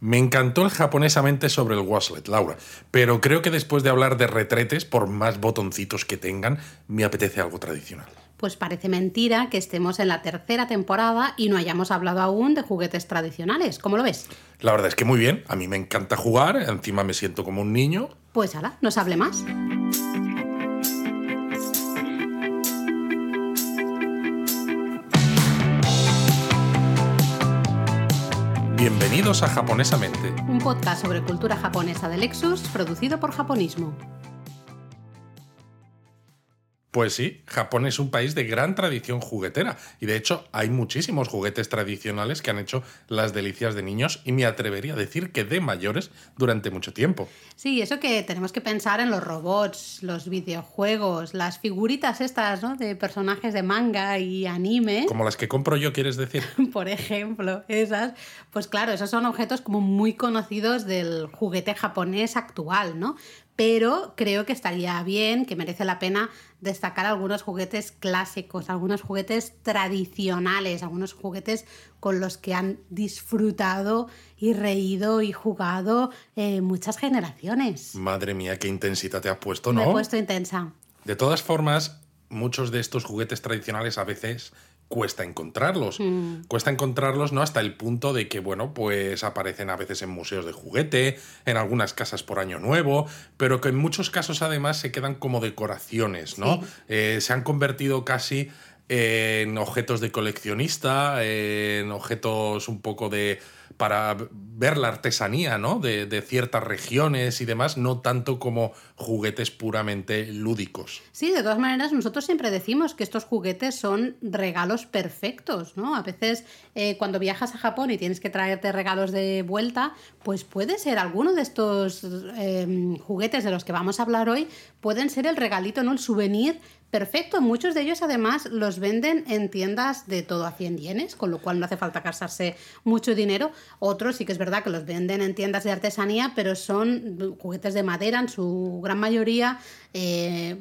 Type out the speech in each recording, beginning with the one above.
Me encantó el japonesamente sobre el Waslet, Laura, pero creo que después de hablar de retretes, por más botoncitos que tengan, me apetece algo tradicional. Pues parece mentira que estemos en la tercera temporada y no hayamos hablado aún de juguetes tradicionales. ¿Cómo lo ves? La verdad es que muy bien, a mí me encanta jugar, encima me siento como un niño. Pues ahora, nos hable más. Bienvenidos a Japonesamente, Un podcast sobre cultura japonesa de Lexus, producido por Japonismo. Pues sí, Japón es un país de gran tradición juguetera y de hecho hay muchísimos juguetes tradicionales que han hecho las delicias de niños y me atrevería a decir que de mayores durante mucho tiempo. Sí, eso que tenemos que pensar en los robots, los videojuegos, las figuritas estas, ¿no? De personajes de manga y anime. Como las que compro yo, quieres decir. Por ejemplo, esas. Pues claro, esos son objetos como muy conocidos del juguete japonés actual, ¿no? Pero creo que estaría bien, que merece la pena destacar algunos juguetes clásicos, algunos juguetes tradicionales, algunos juguetes con los que han disfrutado y reído y jugado eh, muchas generaciones. Madre mía, qué intensidad te has puesto, ¿no? Me he puesto intensa. De todas formas, muchos de estos juguetes tradicionales a veces cuesta encontrarlos. Mm. Cuesta encontrarlos, ¿no? Hasta el punto de que, bueno, pues aparecen a veces en museos de juguete, en algunas casas por año nuevo, pero que en muchos casos además se quedan como decoraciones, ¿no? Sí. Eh, se han convertido casi en objetos de coleccionista, en objetos un poco de para ver la artesanía ¿no? de, ciertas regiones y demás, no tanto como juguetes puramente lúdicos. Sí, de todas maneras, nosotros siempre decimos que estos juguetes son regalos perfectos, ¿no? A veces eh, cuando viajas a Japón y tienes que traerte regalos de vuelta, pues puede ser alguno de estos eh, juguetes de los que vamos a hablar hoy, pueden ser el regalito, ¿no? El souvenir perfecto. Muchos de ellos además los venden en tiendas de todo a 100 yenes, con lo cual no hace falta gastarse mucho dinero. Otros sí que es verdad que los venden en tiendas de artesanía, pero son juguetes de madera en su gran mayoría. Eh,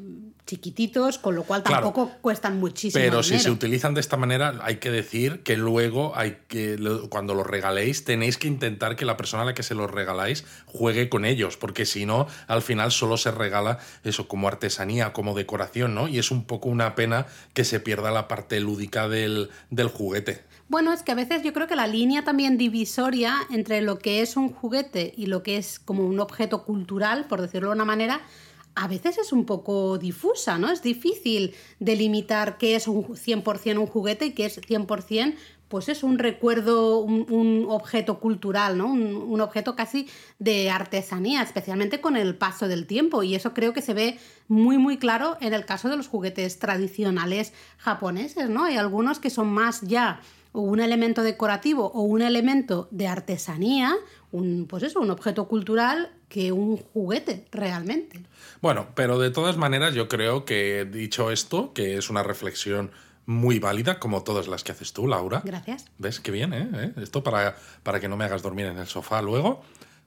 chiquititos, con lo cual Claro. tampoco cuestan muchísimo. Pero si se utilizan de esta manera, hay que decir que luego hay que cuando los regaléis tenéis que intentar que la persona a la que se los regaláis juegue con ellos, porque si no, al final solo se regala eso como artesanía, como decoración, ¿no? Y es un poco una pena que se pierda la parte lúdica del, del juguete. Bueno, es que a veces yo creo que la línea también divisoria entre lo que es un juguete y lo que es como un objeto cultural, por decirlo de una manera, a veces es un poco difusa, ¿no? Es difícil delimitar qué es un 100% un juguete y qué es 100% pues es un recuerdo, un, objeto cultural, ¿no? Un, un objeto casi de artesanía, especialmente con el paso del tiempo. Y eso creo que se ve muy, muy claro en el caso de los juguetes tradicionales japoneses, ¿no? Hay algunos que son más ya un elemento decorativo o un elemento de artesanía, un, pues eso, un objeto cultural que un juguete realmente. Bueno, pero de todas maneras yo creo que dicho esto, que es una reflexión muy válida, como todas las que haces tú, Laura. Gracias. ¿Ves qué bien, eh? ¿Eh? Esto para, para que no me hagas dormir en el sofá luego,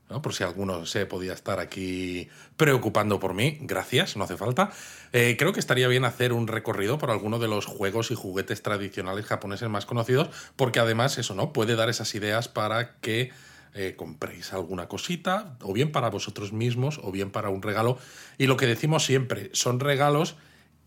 ¿no? por si alguno se podía estar aquí preocupando por mí. Gracias, no hace falta. Eh, creo que estaría bien hacer un recorrido por alguno de los juegos y juguetes tradicionales japoneses más conocidos, porque además eso, ¿no? Puede dar esas ideas para que eh, compréis alguna cosita, o bien para vosotros mismos, o bien para un regalo. Y lo que decimos siempre, son regalos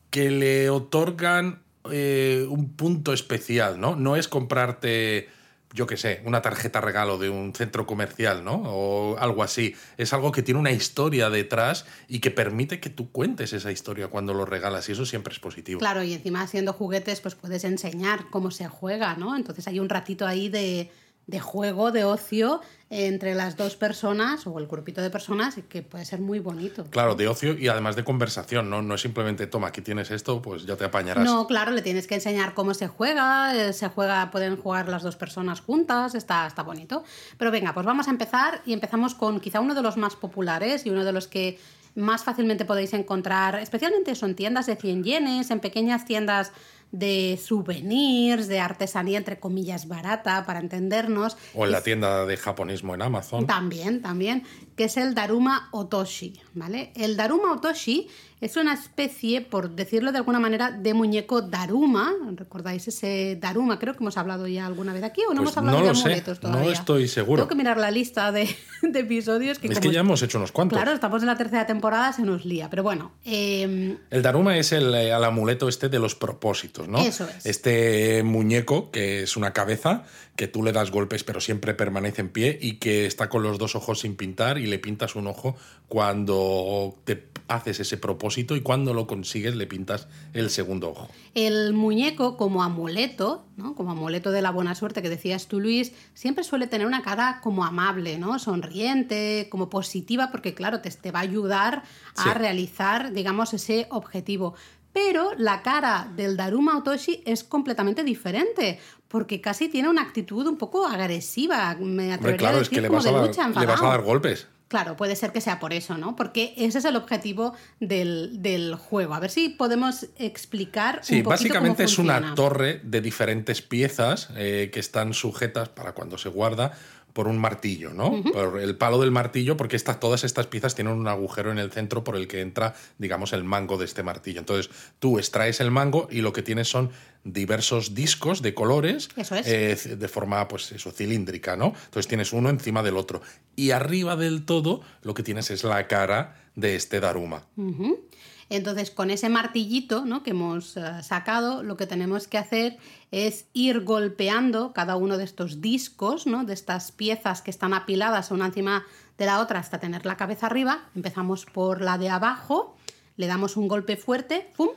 que le otorgan eh, un punto especial, ¿no? No es comprarte, yo qué sé, una tarjeta regalo de un centro comercial, ¿no? O algo así. Es algo que tiene una historia detrás y que permite que tú cuentes esa historia cuando lo regalas y eso siempre es positivo. Claro, y encima siendo juguetes, pues puedes enseñar cómo se juega, ¿no? Entonces hay un ratito ahí de, de juego, de ocio entre las dos personas o el grupito de personas que puede ser muy bonito. Claro, de ocio y además de conversación, ¿no? No es simplemente, toma, aquí tienes esto, pues ya te apañarás. No, claro, le tienes que enseñar cómo se juega, eh, se juega, pueden jugar las dos personas juntas, está, está bonito. Pero venga, pues vamos a empezar y empezamos con quizá uno de los más populares y uno de los que más fácilmente podéis encontrar, especialmente son tiendas de 100 yenes, en pequeñas tiendas de souvenirs, de artesanía entre comillas barata, para entendernos. O en la tienda de japonismo en Amazon. También, también, que es el Daruma Otoshi, ¿vale? El Daruma Otoshi es una especie, por decirlo de alguna manera, de muñeco Daruma. ¿Recordáis ese Daruma? Creo que hemos hablado ya alguna vez aquí o no Pues hemos hablado no de sé, amuletos todavía. no estoy seguro. Tengo que mirar la lista de, de episodios. Que Es como que ya hemos hecho unos cuantos. Claro, estamos en la tercera temporada, se nos lía. Pero bueno, eh, El Daruma es el, eh, el amuleto este de los propósitos, ¿no? Eso es. Este muñeco que es una cabeza que tú le das golpes pero siempre permanece en pie y que está con los dos ojos sin pintar y le pintas un ojo cuando te haces ese propósito y cuando lo consigues le pintas el segundo ojo. El muñeco como amuleto, ¿no? como amuleto de la buena suerte que decías tú, Luis, siempre suele tener una cara como amable, ¿no? sonriente, como positiva, porque claro, te, te va a ayudar a Sí. realizar, digamos, ese objetivo. Pero la cara del Daruma Otoshi es completamente diferente, porque casi tiene una actitud un poco agresiva. Me atrevería Hombre, claro, a es decir que le como vas, a de dar, lucha, le vas a enfadado. dar golpes. Claro, puede ser que sea por eso, ¿no? Porque ese es el objetivo del, del juego. A ver si podemos explicar Sí, un básicamente cómo es una torre de diferentes piezas eh, que están sujetas para cuando se guarda por un martillo, ¿no? Por el palo del martillo, porque estas, todas estas piezas tienen un agujero en el centro por el que entra, digamos, el mango de este martillo. Entonces, tú extraes el mango y lo que tienes son diversos discos de colores Eso es. eh, de forma, pues eso, cilíndrica, ¿no? Entonces tienes uno encima del otro. Y arriba del todo, lo que tienes es la cara de este Daruma. Entonces, con ese martillito ¿no? que hemos eh, sacado, lo que tenemos que hacer es ir golpeando cada uno de estos discos, ¿no? de estas piezas que están apiladas una encima de la otra hasta tener la cabeza arriba. Empezamos por la de abajo, le damos un golpe fuerte, ¡pum!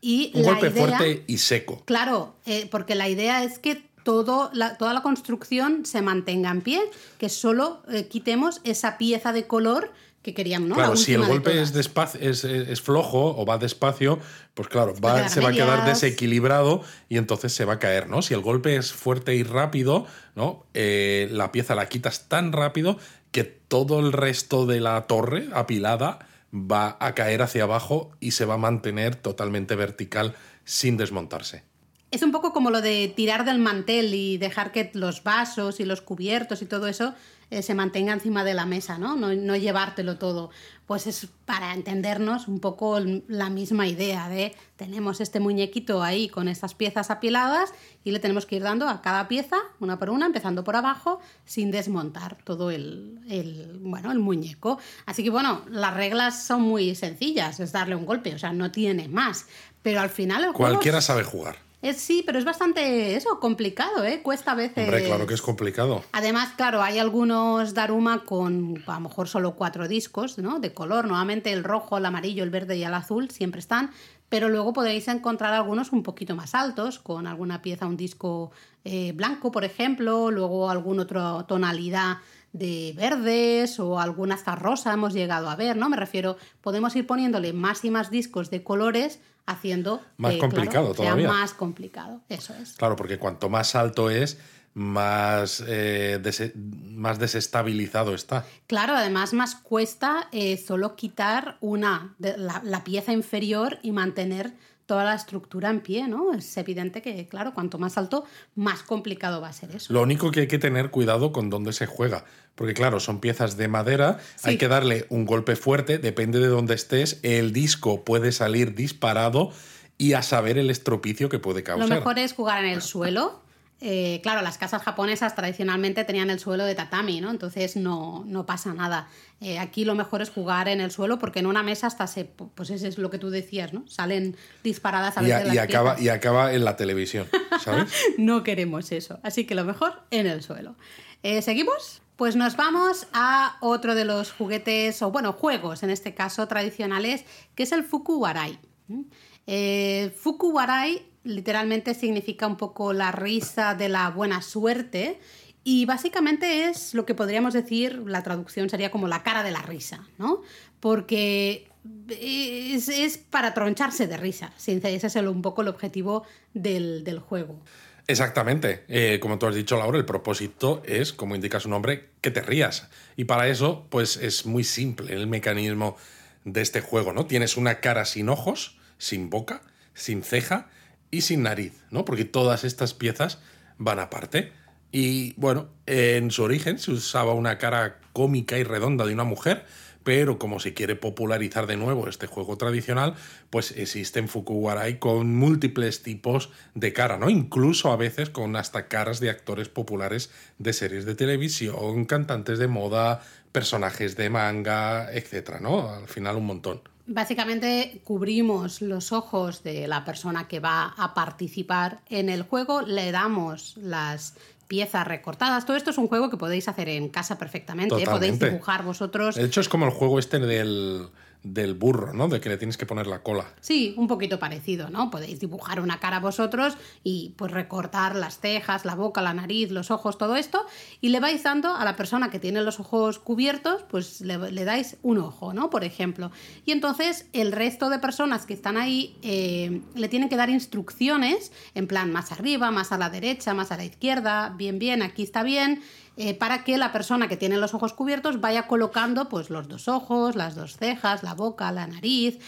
Y Un la golpe idea- fuerte y seco. Claro, eh, porque la idea es que todo la- toda la construcción se mantenga en pie, que solo eh, quitemos esa pieza de color que queríamos, ¿no? La Claro, si el golpe es, despacio, es, es- es flojo o va despacio, pues claro, va- se va a quedar desequilibrado y entonces se va a caer, ¿no? Si el golpe es fuerte y rápido, ¿no? Eh, la pieza la quitas tan rápido que todo el resto de la torre apilada va a caer hacia abajo y se va a mantener totalmente vertical sin desmontarse. Es un poco como lo de tirar del mantel y dejar que los vasos y los cubiertos y todo eso eh, se mantenga encima de la mesa, ¿no? ¿no? no llevártelo todo. Pues es para entendernos un poco la misma idea de tenemos este muñequito ahí con estas piezas apiladas y le tenemos que ir dando a cada pieza, una por una, empezando por abajo, sin desmontar todo el, el, bueno, el muñeco. Así que bueno, las reglas son muy sencillas, es darle un golpe, o sea, no tiene más. Pero al final el Cualquiera sabe jugar. Es, sí, pero es bastante eso, complicado, ¿eh? Cuesta a veces. Hombre, claro que es complicado. Además, claro, hay algunos Daruma con a lo mejor solo cuatro discos, ¿no? De color. Nuevamente el rojo, el amarillo, el verde y el azul siempre están. Pero luego podréis encontrar algunos un poquito más altos, con alguna pieza, un disco eh, blanco, por ejemplo, luego alguna otra tonalidad de verdes o alguna hasta rosa hemos llegado a ver, ¿no? Me refiero, podemos ir poniéndole más y más discos de colores haciendo Más claro, complicado sea todavía. más complicado, eso es. Claro, porque cuanto más alto es, más, eh, dese- más desestabilizado está. Claro, además más cuesta eh, solo quitar una, de la, la pieza inferior y mantener toda la estructura en pie, ¿no? Es evidente que, claro, cuanto más alto, más complicado va a ser eso. Lo único que hay que tener cuidado con dónde se juega, porque claro, son piezas de madera, Sí. hay que darle un golpe fuerte, depende de dónde estés, el disco puede salir disparado y a saber el estropicio que puede Lo causar. mejor es jugar en el suelo. Eh, claro, las casas japonesas tradicionalmente tenían el suelo de tatami, ¿no? Entonces no, no pasa nada. Eh, aquí lo mejor es jugar en el suelo porque en una mesa hasta se, pues eso es lo que tú decías, ¿no? Salen disparadas a y, veces las y acaba, piezas. y acaba en la televisión, ¿sabes? No queremos eso. Así que lo mejor en el suelo. Eh, ¿Seguimos? Pues nos vamos a otro de los juguetes, o bueno, juegos en este caso tradicionales, que es el Fukuwarai. ¿Mm? Eh, Fukuwarai literalmente significa un poco la risa de la buena suerte. Y básicamente es lo que podríamos decir, la traducción sería como la cara de la risa, ¿no? Porque es, para troncharse de risa. Ese es el- un poco el objetivo del, del juego. Exactamente. Eh, como tú has dicho, Laura, el propósito es, como indica su nombre, que te rías. Y para eso, pues es muy simple el mecanismo de este juego, ¿no? Tienes una cara sin ojos, sin boca, sin ceja y sin nariz, ¿no? Porque todas estas piezas van aparte. Y bueno, en su origen se usaba una cara cómica y redonda de una mujer, pero como se quiere popularizar de nuevo este juego tradicional, pues existen Fukuwarai con múltiples tipos de cara, ¿no? Incluso a veces con hasta caras de actores populares de series de televisión, cantantes de moda, personajes de manga, etcétera, ¿no? Al final un montón. Básicamente cubrimos los ojos de la persona que va a participar en el juego, le damos las piezas recortadas. Todo esto es un juego que podéis hacer en casa perfectamente. ¿eh? Podéis dibujar vosotros. De hecho, es como el juego este del del burro, ¿no? De que le tienes que poner la cola. Sí, un poquito parecido, ¿no? Podéis dibujar una cara vosotros y pues recortar las cejas, la boca, la nariz, los ojos, todo esto, y le vais dando a la persona que tiene los ojos cubiertos, pues le, dais un ojo, ¿no? Por ejemplo. Y entonces el resto de personas que están ahí eh, le tienen que dar instrucciones, en plan más arriba, más a la derecha, más a la izquierda, bien, bien, aquí está bien eh, para que la persona que tiene los ojos cubiertos vaya colocando pues, los dos ojos, las dos cejas, la boca, la nariz.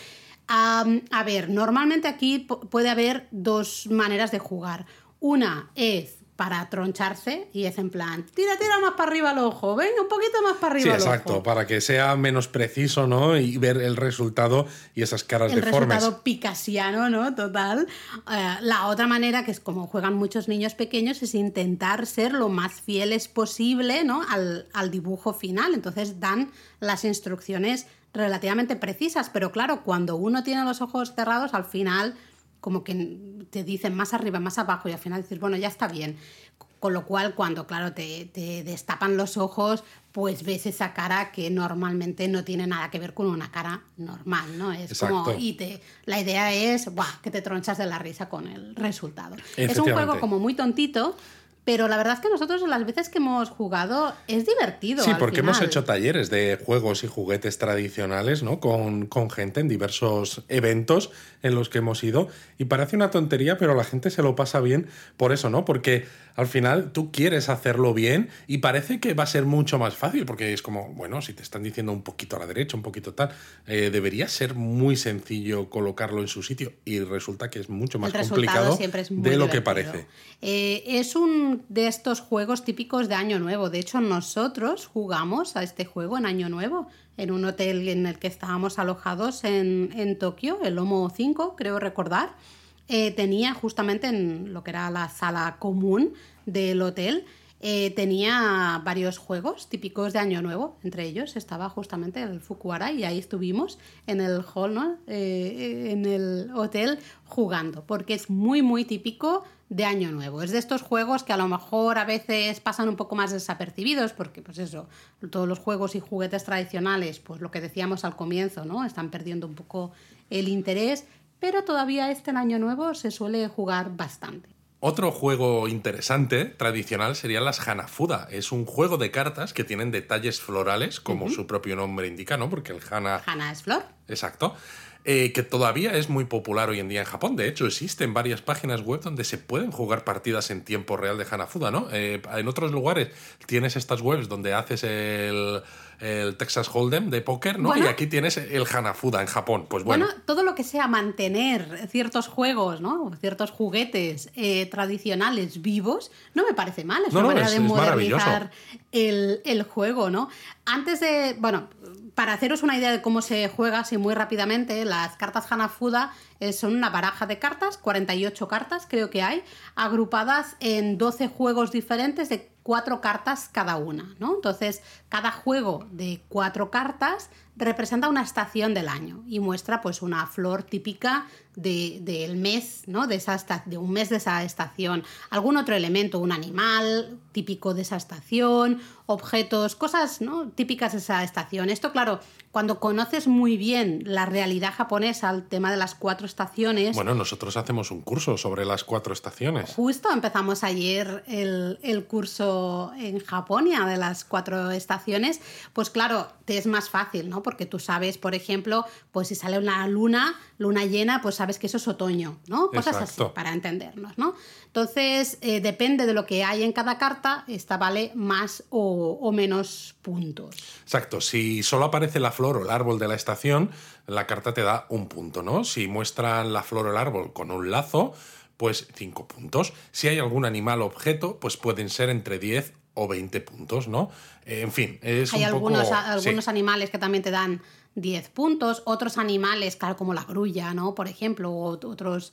a ver, normalmente aquí puede haber dos maneras de jugar. Una es para troncharse y es en plan, tira, tira más para arriba el ojo, venga, un poquito más para arriba sí, exacto, para que sea menos preciso, ¿no? Y ver el resultado y esas caras el deformes. El resultado picasiano, ¿no? Total. Eh, la otra manera, que es como juegan muchos niños pequeños, es intentar ser lo más fieles posible, ¿no? Al, al dibujo final. Entonces dan las instrucciones relativamente precisas, pero claro, cuando uno tiene los ojos cerrados, al final como que te dicen más arriba, más abajo y al final dices, bueno, ya está bien. Con lo cual, cuando, claro, te, destapan los ojos, pues ves esa cara que normalmente no tiene nada que ver con una cara normal, ¿no? Es como, y te, la idea es, ¡buah! que te tronchas de la risa con el resultado. Es un juego como muy tontito, pero la verdad es que nosotros las veces que hemos jugado es divertido. Sí, porque hemos hecho talleres de juegos y juguetes tradicionales, ¿no? Con, con, gente en diversos eventos en los que hemos ido. Y parece una tontería, pero la gente se lo pasa bien por eso, ¿no? Porque al final tú quieres hacerlo bien y parece que va a ser mucho más fácil, porque es como, bueno, si te están diciendo un poquito a la derecha, un poquito tal, eh, debería ser muy sencillo colocarlo en su sitio y resulta que es mucho más complicado de lo que parece. Eh, es un de estos juegos típicos de Año Nuevo. De hecho, nosotros jugamos a este juego en Año Nuevo en un hotel en el que estábamos alojados en, en Tokio, el Lomo 5, creo recordar. Eh, tenía justamente en lo que era la sala común del hotel, eh, tenía varios juegos típicos de Año Nuevo. Entre ellos estaba justamente el Fukuara y ahí estuvimos en el hall, ¿no? Eh, en el hotel jugando, porque es muy, muy típico de Año Nuevo. Es de estos juegos que a lo mejor a veces pasan un poco más desapercibidos, porque pues eso, todos los juegos y juguetes tradicionales, pues lo que decíamos al comienzo, ¿no? Están perdiendo un poco el interés pero todavía este en Año Nuevo se suele jugar bastante. Otro juego interesante, tradicional, sería las Hanafuda. Es un juego de cartas que tienen detalles florales, como su propio nombre indica, ¿no? Porque el Hana... Hana es flor. Exacto. Eh, que todavía es muy popular hoy en día en Japón. De hecho, existen varias páginas web donde se pueden jugar partidas en tiempo real de Hanafuda, ¿no? Eh, en otros lugares tienes estas webs donde haces el el Texas Hold'em de póker, ¿no? y aquí tienes el Hanafuda en Japón. Pues bueno. bueno. todo lo que sea mantener ciertos juegos, ¿no? Ciertos juguetes eh, tradicionales vivos, no me parece mal. Es una manera de modernizar el, el, juego, ¿no? Antes de. Bueno, para haceros una idea de cómo se juega así muy rápidamente, las cartas Hanafuda eh, son una baraja de cartas, 48 cartas creo que hay, agrupadas en 12 juegos diferentes de cuatro cartas cada una, ¿no? Entonces, cada juego de cuatro cartas representa una estación del año y muestra pues una flor típica del mes, ¿no? De, esa de un mes de esa estación. Algún otro elemento, un animal típico de esa estación, objetos, cosas ¿no? típicas de esa estación. Esto, claro, cuando conoces muy bien la realidad japonesa, el tema de las cuatro estaciones. Bueno, nosotros hacemos un curso sobre las cuatro estaciones. Justo empezamos ayer el, el curso en Japonia de las cuatro estaciones. Pues claro, te es más fácil, ¿no? Porque tú sabes, por ejemplo, pues si sale una luna, luna llena, pues sabes que eso es otoño, ¿no? Cosas así, para entendernos, ¿no? Entonces, eh, depende de lo que hay en cada carta, esta vale más o, menos puntos. Exacto, si solo aparece la flor o el árbol de la estación, la carta te da un punto, ¿no? Si muestran la flor o el árbol con un lazo, pues cinco puntos. Si hay algún animal o objeto, pues pueden ser entre 10 o 20 puntos, ¿no? Eh, en fin, es Hay un algunos, poco... algunos sí. animales que también te dan 10 puntos, otros animales, claro, como la grulla, ¿no? Por ejemplo, o ot- otras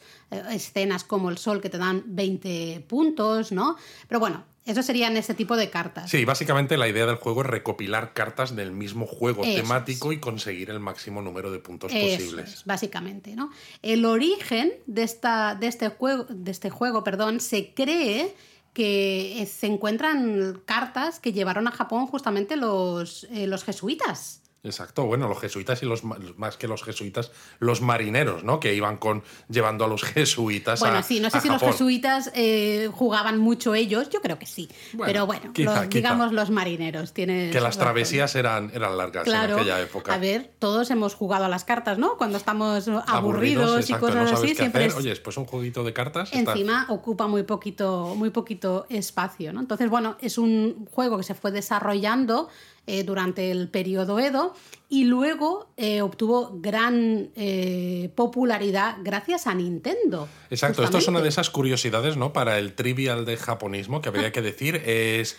escenas como el sol que te dan 20 puntos, ¿no? Pero bueno, eso serían ese tipo de cartas. Sí, básicamente la idea del juego es recopilar cartas del mismo juego Eso temático y conseguir el máximo número de puntos Eso posibles. es, básicamente, ¿no? El origen de, esta, de, este juego, de este juego, perdón, se cree que eh, se encuentran cartas que llevaron a Japón justamente los, eh, los jesuitas. Exacto, bueno, los jesuitas y los más que los jesuitas, los marineros, ¿no? Que iban con llevando a los jesuitas Bueno, a sí, no sé si los jesuitas eh, jugaban mucho ellos, yo creo que sí. Bueno, Pero bueno, quizá, los- quizá. digamos los marineros. Tienes Que las travesías eran, eran largas Claro, en aquella época. a ver, todos hemos jugado a las cartas, ¿no? Cuando estamos aburridos, y exacto, cosas no así, siempre es- Oye, pues un jueguito de cartas. encima ocupa muy poquito, muy poquito espacio. ¿no? Entonces, bueno, es un juego que se fue desarrollando eh, durante el periodo Edo y luego eh, obtuvo gran eh, popularidad gracias a Nintendo. Exacto, esto es una de esas curiosidades, ¿no? Para el trivial de japonismo que habría que decir es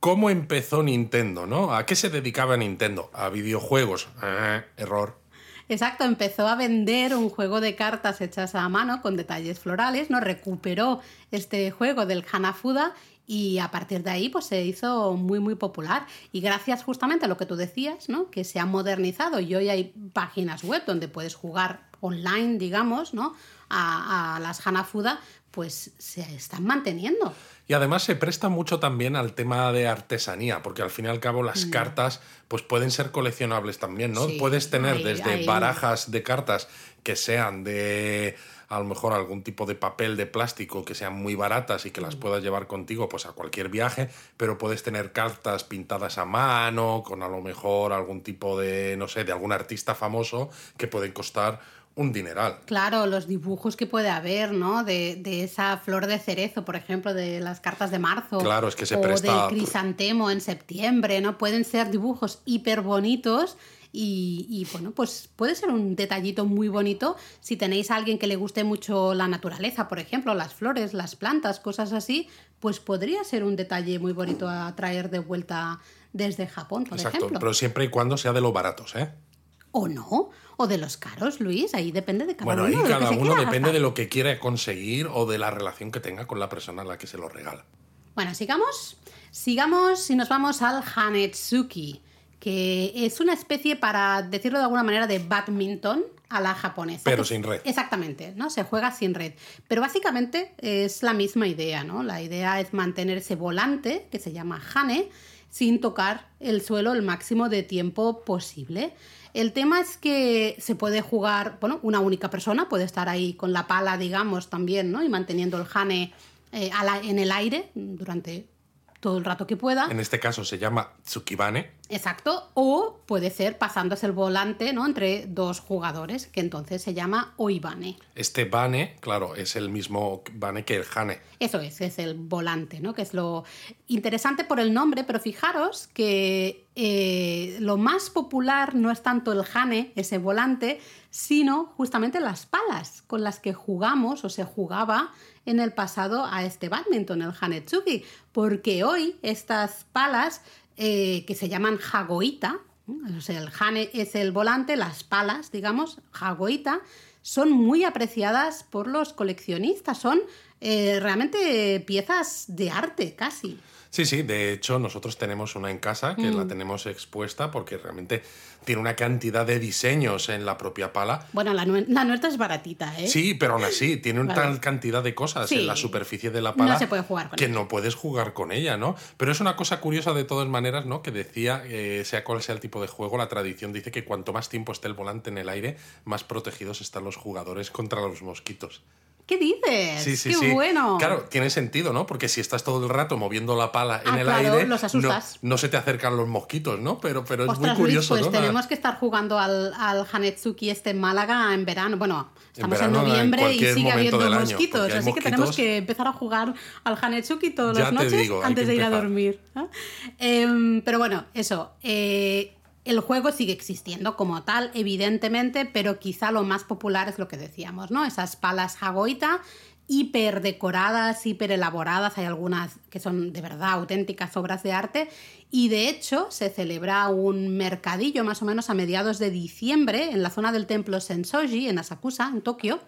cómo empezó Nintendo, ¿no? ¿A qué se dedicaba Nintendo? A videojuegos. Eh, error. Exacto, empezó a vender un juego de cartas hechas a mano con detalles florales, ¿no? Recuperó este juego del Hanafuda y a partir de ahí pues se hizo muy muy popular y gracias justamente a lo que tú decías, ¿no? Que se ha modernizado y hoy hay páginas web donde puedes jugar online, digamos, ¿no? A, a las Hanafuda, pues se están manteniendo. Y además se presta mucho también al tema de artesanía, porque al fin y al cabo las cartas pues pueden ser coleccionables también, ¿no? Mm. Sí, Puedes tener desde barajas de cartas que sean de a lo mejor algún tipo de papel de plástico que sean muy baratas y que Mm. las puedas llevar contigo pues a cualquier viaje, pero puedes tener cartas pintadas a mano con a lo mejor algún tipo de no sé, de algún artista famoso que pueden costar un dineral. Claro, los dibujos que puede haber, ¿no? De, de esa flor de cerezo, por ejemplo, de las cartas de marzo. Claro, es que se o presta- del crisantemo en septiembre, ¿no? Pueden ser dibujos hiper bonitos y, y, bueno, pues puede ser un detallito muy bonito si tenéis a alguien que le guste mucho la naturaleza, por ejemplo, las flores, las plantas, cosas así, pues podría ser un detalle muy bonito a traer de vuelta desde Japón, por Exacto, ejemplo. pero siempre y cuando sea de los baratos, ¿eh? O no, o de los caros, Luis, ahí depende de cada Bueno, uno. ahí lo que cada uno depende gastar. de lo que quiera conseguir o de la relación que tenga con la persona a la que se lo regala. Bueno, sigamos. Sigamos y nos vamos al Hanetsuki, que es una especie, para decirlo de alguna manera, de badminton a la japonesa. Pero sin red. Exactamente, ¿no? Se juega sin red. Pero básicamente es la misma idea, ¿no? La idea es mantener ese volante, que se llama Hane, sin tocar el suelo el máximo de tiempo posible. El tema es que se puede jugar, bueno, una única persona puede estar ahí con la pala, digamos, también, ¿no? Y manteniendo el Hane eh, la- en el aire durante todo el rato que pueda. En este caso se llama Tsukibane. Exacto. O puede ser pasándose el volante ¿no? entre dos jugadores, que entonces se llama Oibane. Este Bane, claro, es el mismo Bane que el Hane. Eso es, es el volante, ¿no? Que es lo interesante por el nombre, pero fijaros que eh, lo más popular no es tanto el Hane, ese volante, sino justamente las palas con las que jugamos o se jugaba en el pasado a este badminton, el Hanetsuki, porque hoy estas palas eh, que se llaman Hagoita, ¿no? o sea, el Hane es el volante, las palas, digamos, Hagoita, son muy apreciadas por los coleccionistas, son eh, realmente piezas de arte casi. Sí, sí, de hecho nosotros tenemos una en casa que Mm. la tenemos expuesta porque realmente tiene una cantidad de diseños en la propia pala. Bueno, la, nue- la nuestra es baratita, ¿eh? Sí, pero aún así, tiene una Vale. tal cantidad de cosas Sí. en la superficie de la No pala se puede jugar con que ella. no puedes jugar con ella, ¿no? Pero es una cosa curiosa de todas maneras, ¿no? Que decía, eh, sea cual sea el tipo de juego, la tradición dice que cuanto más tiempo esté el volante en el aire, más protegidos están los jugadores contra los mosquitos. ¿Qué dices? Sí, sí, ¡Qué sí. bueno! Claro, tiene sentido, ¿no? Porque si estás todo el rato moviendo la pala en Ah, el claro, aire, los no, asustas. no se te acercan los mosquitos, ¿no? Pero, pero es Ostras, muy curioso, Luis, pues tenemos que estar jugando al, al Hanetsuki este en Málaga en verano. Bueno, estamos en, verano, en noviembre y sigue habiendo año, mosquitos. Así que tenemos que empezar a jugar al Hanetsuki todas Ya las noches digo, antes de ir a dormir. Em, pero bueno, eso. eh, el juego sigue existiendo como tal, evidentemente, pero quizá lo más popular es lo que decíamos, ¿no? Esas palas Hagoita hiper decoradas, hiper elaboradas, hay algunas que son de verdad auténticas obras de arte y de hecho se celebra un mercadillo más o menos a mediados de diciembre en la zona del templo Sensoji, en Asakusa, en Tokio,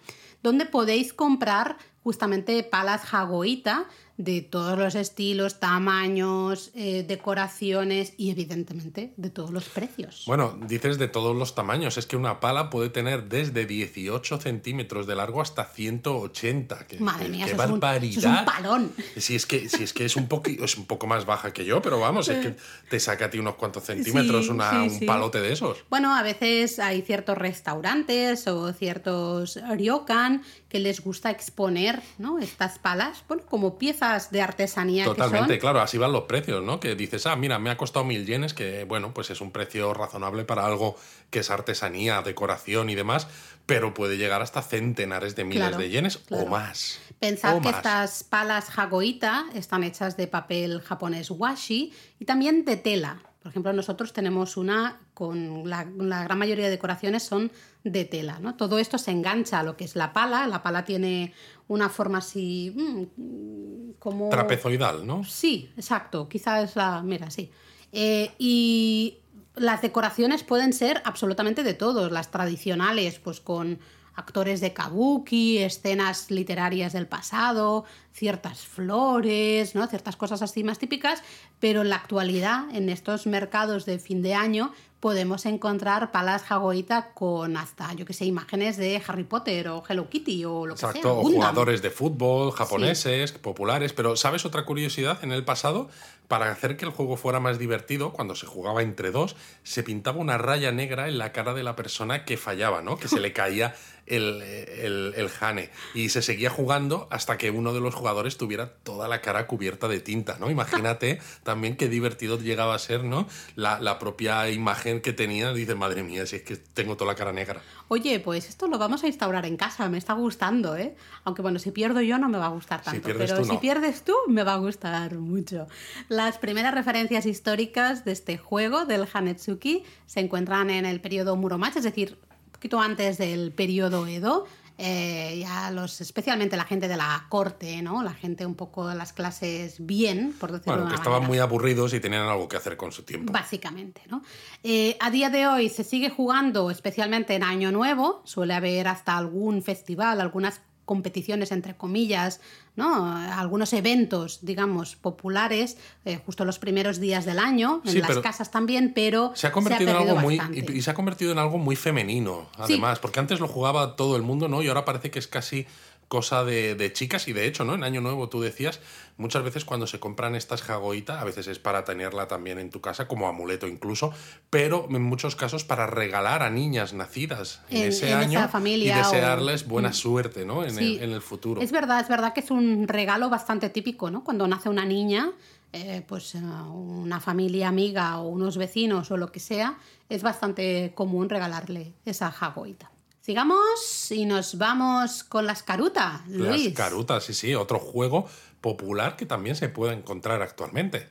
donde podéis comprar justamente palas Hagoita de todos los estilos, tamaños, eh, decoraciones y evidentemente de todos los precios. Bueno, dices de todos los tamaños, es que una pala puede tener desde 18 centímetros de largo hasta 180. Que, Madre mía, qué eso es un- barbaridad. eso es un palón. Si es que, si es, que es, un poqui- es un poco más baja que yo, pero vamos, es que te saca a ti unos cuantos centímetros Sí, una- sí, un sí. palote de esos. Bueno, a veces hay ciertos restaurantes o ciertos ryokan que les gusta exponer ¿no? estas palas bueno, como piezas de artesanía Totalmente, que son. claro, así van los precios, ¿no? Que dices, ah, mira, me ha costado mil yenes, que bueno, pues es un precio razonable para algo que es artesanía, decoración y demás, pero puede llegar hasta centenares de miles Claro, de yenes claro. o más. Pensad o que más. estas palas Hagoita están hechas de papel japonés washi y también de tela. Por ejemplo, nosotros tenemos una con la, la gran mayoría de decoraciones son de tela. ¿no? Todo esto se engancha a lo que es la pala. La pala tiene una forma así mm, como... Trapezoidal, ¿no? Sí, exacto. Quizás la. Mira, sí. Eh, y las decoraciones pueden ser absolutamente de todos. Las tradicionales, pues con actores de kabuki, escenas literarias del pasado, ciertas flores, ¿no? Ciertas cosas así más típicas, pero en la actualidad, en estos mercados de fin de año, podemos encontrar palas Hagoita con hasta, yo que sé, imágenes de Harry Potter o Hello Kitty o lo que sea. Exacto, jugadores de fútbol japoneses, populares, pero ¿sabes otra curiosidad? En el pasado, para hacer que el juego fuera más divertido, cuando se jugaba entre dos, se pintaba una raya negra en la cara de la persona que fallaba, ¿no? Que se le caía el, el, el jane. Y se seguía jugando hasta que uno de los jugadores tuviera toda la cara cubierta de tinta, ¿no? Imagínate también qué divertido llegaba a ser, ¿no? La, la propia imagen que tenía, dices, madre mía, si es que tengo toda la cara negra. Oye, pues esto lo vamos a instaurar en casa, me está gustando, ¿eh? Aunque bueno, si pierdo yo no me va a gustar tanto, pero tú, si pierdes tú me va a gustar mucho. Las primeras referencias históricas de este juego, del Hanetsuki, se encuentran en el periodo Muromachi, es decir, poquito antes del periodo Edo. Eh, ya los, especialmente la gente de la corte, ¿no? La gente un poco de las clases bien, por decirlo Bueno, de que una estaban manera. muy aburridos y tenían algo que hacer con su tiempo. Básicamente, ¿no? Eh, a día de hoy se sigue jugando, especialmente en Año Nuevo, suele haber hasta algún festival, algunas competiciones entre comillas, ¿no? Algunos eventos, digamos, populares, eh, justo los primeros días del año, en Sí, las casas también, pero Se ha convertido en algo muy bastante. y, y se ha convertido en algo muy femenino, Sí. además, porque antes lo jugaba todo el mundo, ¿no? Y ahora parece que es casi cosa de, de chicas y de hecho, ¿no? En Año Nuevo tú decías, muchas veces cuando se compran estas jagoita, a veces es para tenerla también en tu casa como amuleto incluso, pero en muchos casos para regalar a niñas nacidas en, En- ese en año familia y o- desearles buena suerte, ¿no? En, Sí. el, en el futuro. Es verdad, es verdad que es un regalo bastante típico, ¿no? Cuando nace una niña, eh, pues eh, una familia amiga o unos vecinos o lo que sea, es bastante común regalarle esa jagoita. Sigamos y nos vamos con las caruta, Luis. Las carutas, sí, sí, otro juego popular que también se puede encontrar actualmente.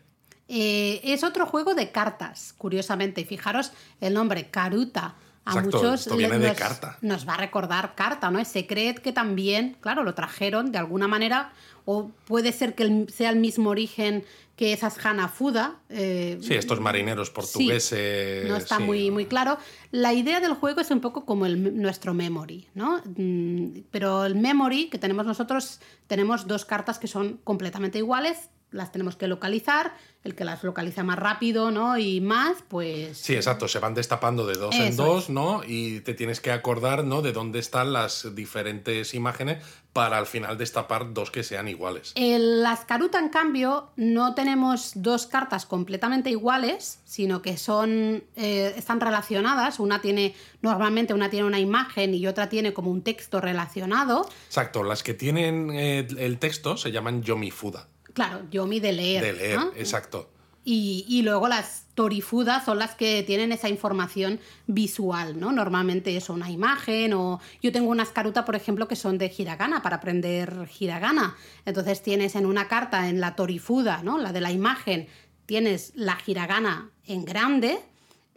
Eh, es otro juego de cartas, curiosamente. Y fijaros el nombre, Caruta. A Exacto, muchos esto viene les- de nos, carta. nos va a recordar carta, ¿no? Es secret que también, claro, lo trajeron de alguna manera, o puede ser que sea el mismo origen que esas Hanafuda. eh, Sí, estos marineros portugueses. no está sí. muy, muy claro. La idea del juego es un poco como el, nuestro memory, ¿no? Mm, Pero el memory que tenemos nosotros, tenemos dos cartas que son completamente iguales, las tenemos que localizar, el que las localiza más rápido, ¿no? Y más, pues... Sí, exacto, se van destapando de dos en dos, ¿no? Y te tienes que acordar, ¿no? De dónde están las diferentes imágenes para al final destapar dos que sean iguales. En las Karuta, en cambio, no tenemos dos cartas completamente iguales, sino que son eh, están relacionadas. Una tiene, normalmente una tiene una imagen y otra tiene como un texto relacionado. Exacto, las que tienen eh, el texto se llaman yomifuda, Claro, yomi de leer. de leer, ¿no? exacto. Y, y luego las torifudas son las que tienen esa información visual, ¿no? Normalmente es una imagen o yo tengo unas caruta, por ejemplo, que son de hiragana para aprender hiragana. Entonces tienes en una carta, en la torifuda, ¿no? La de la imagen, tienes la hiragana en grande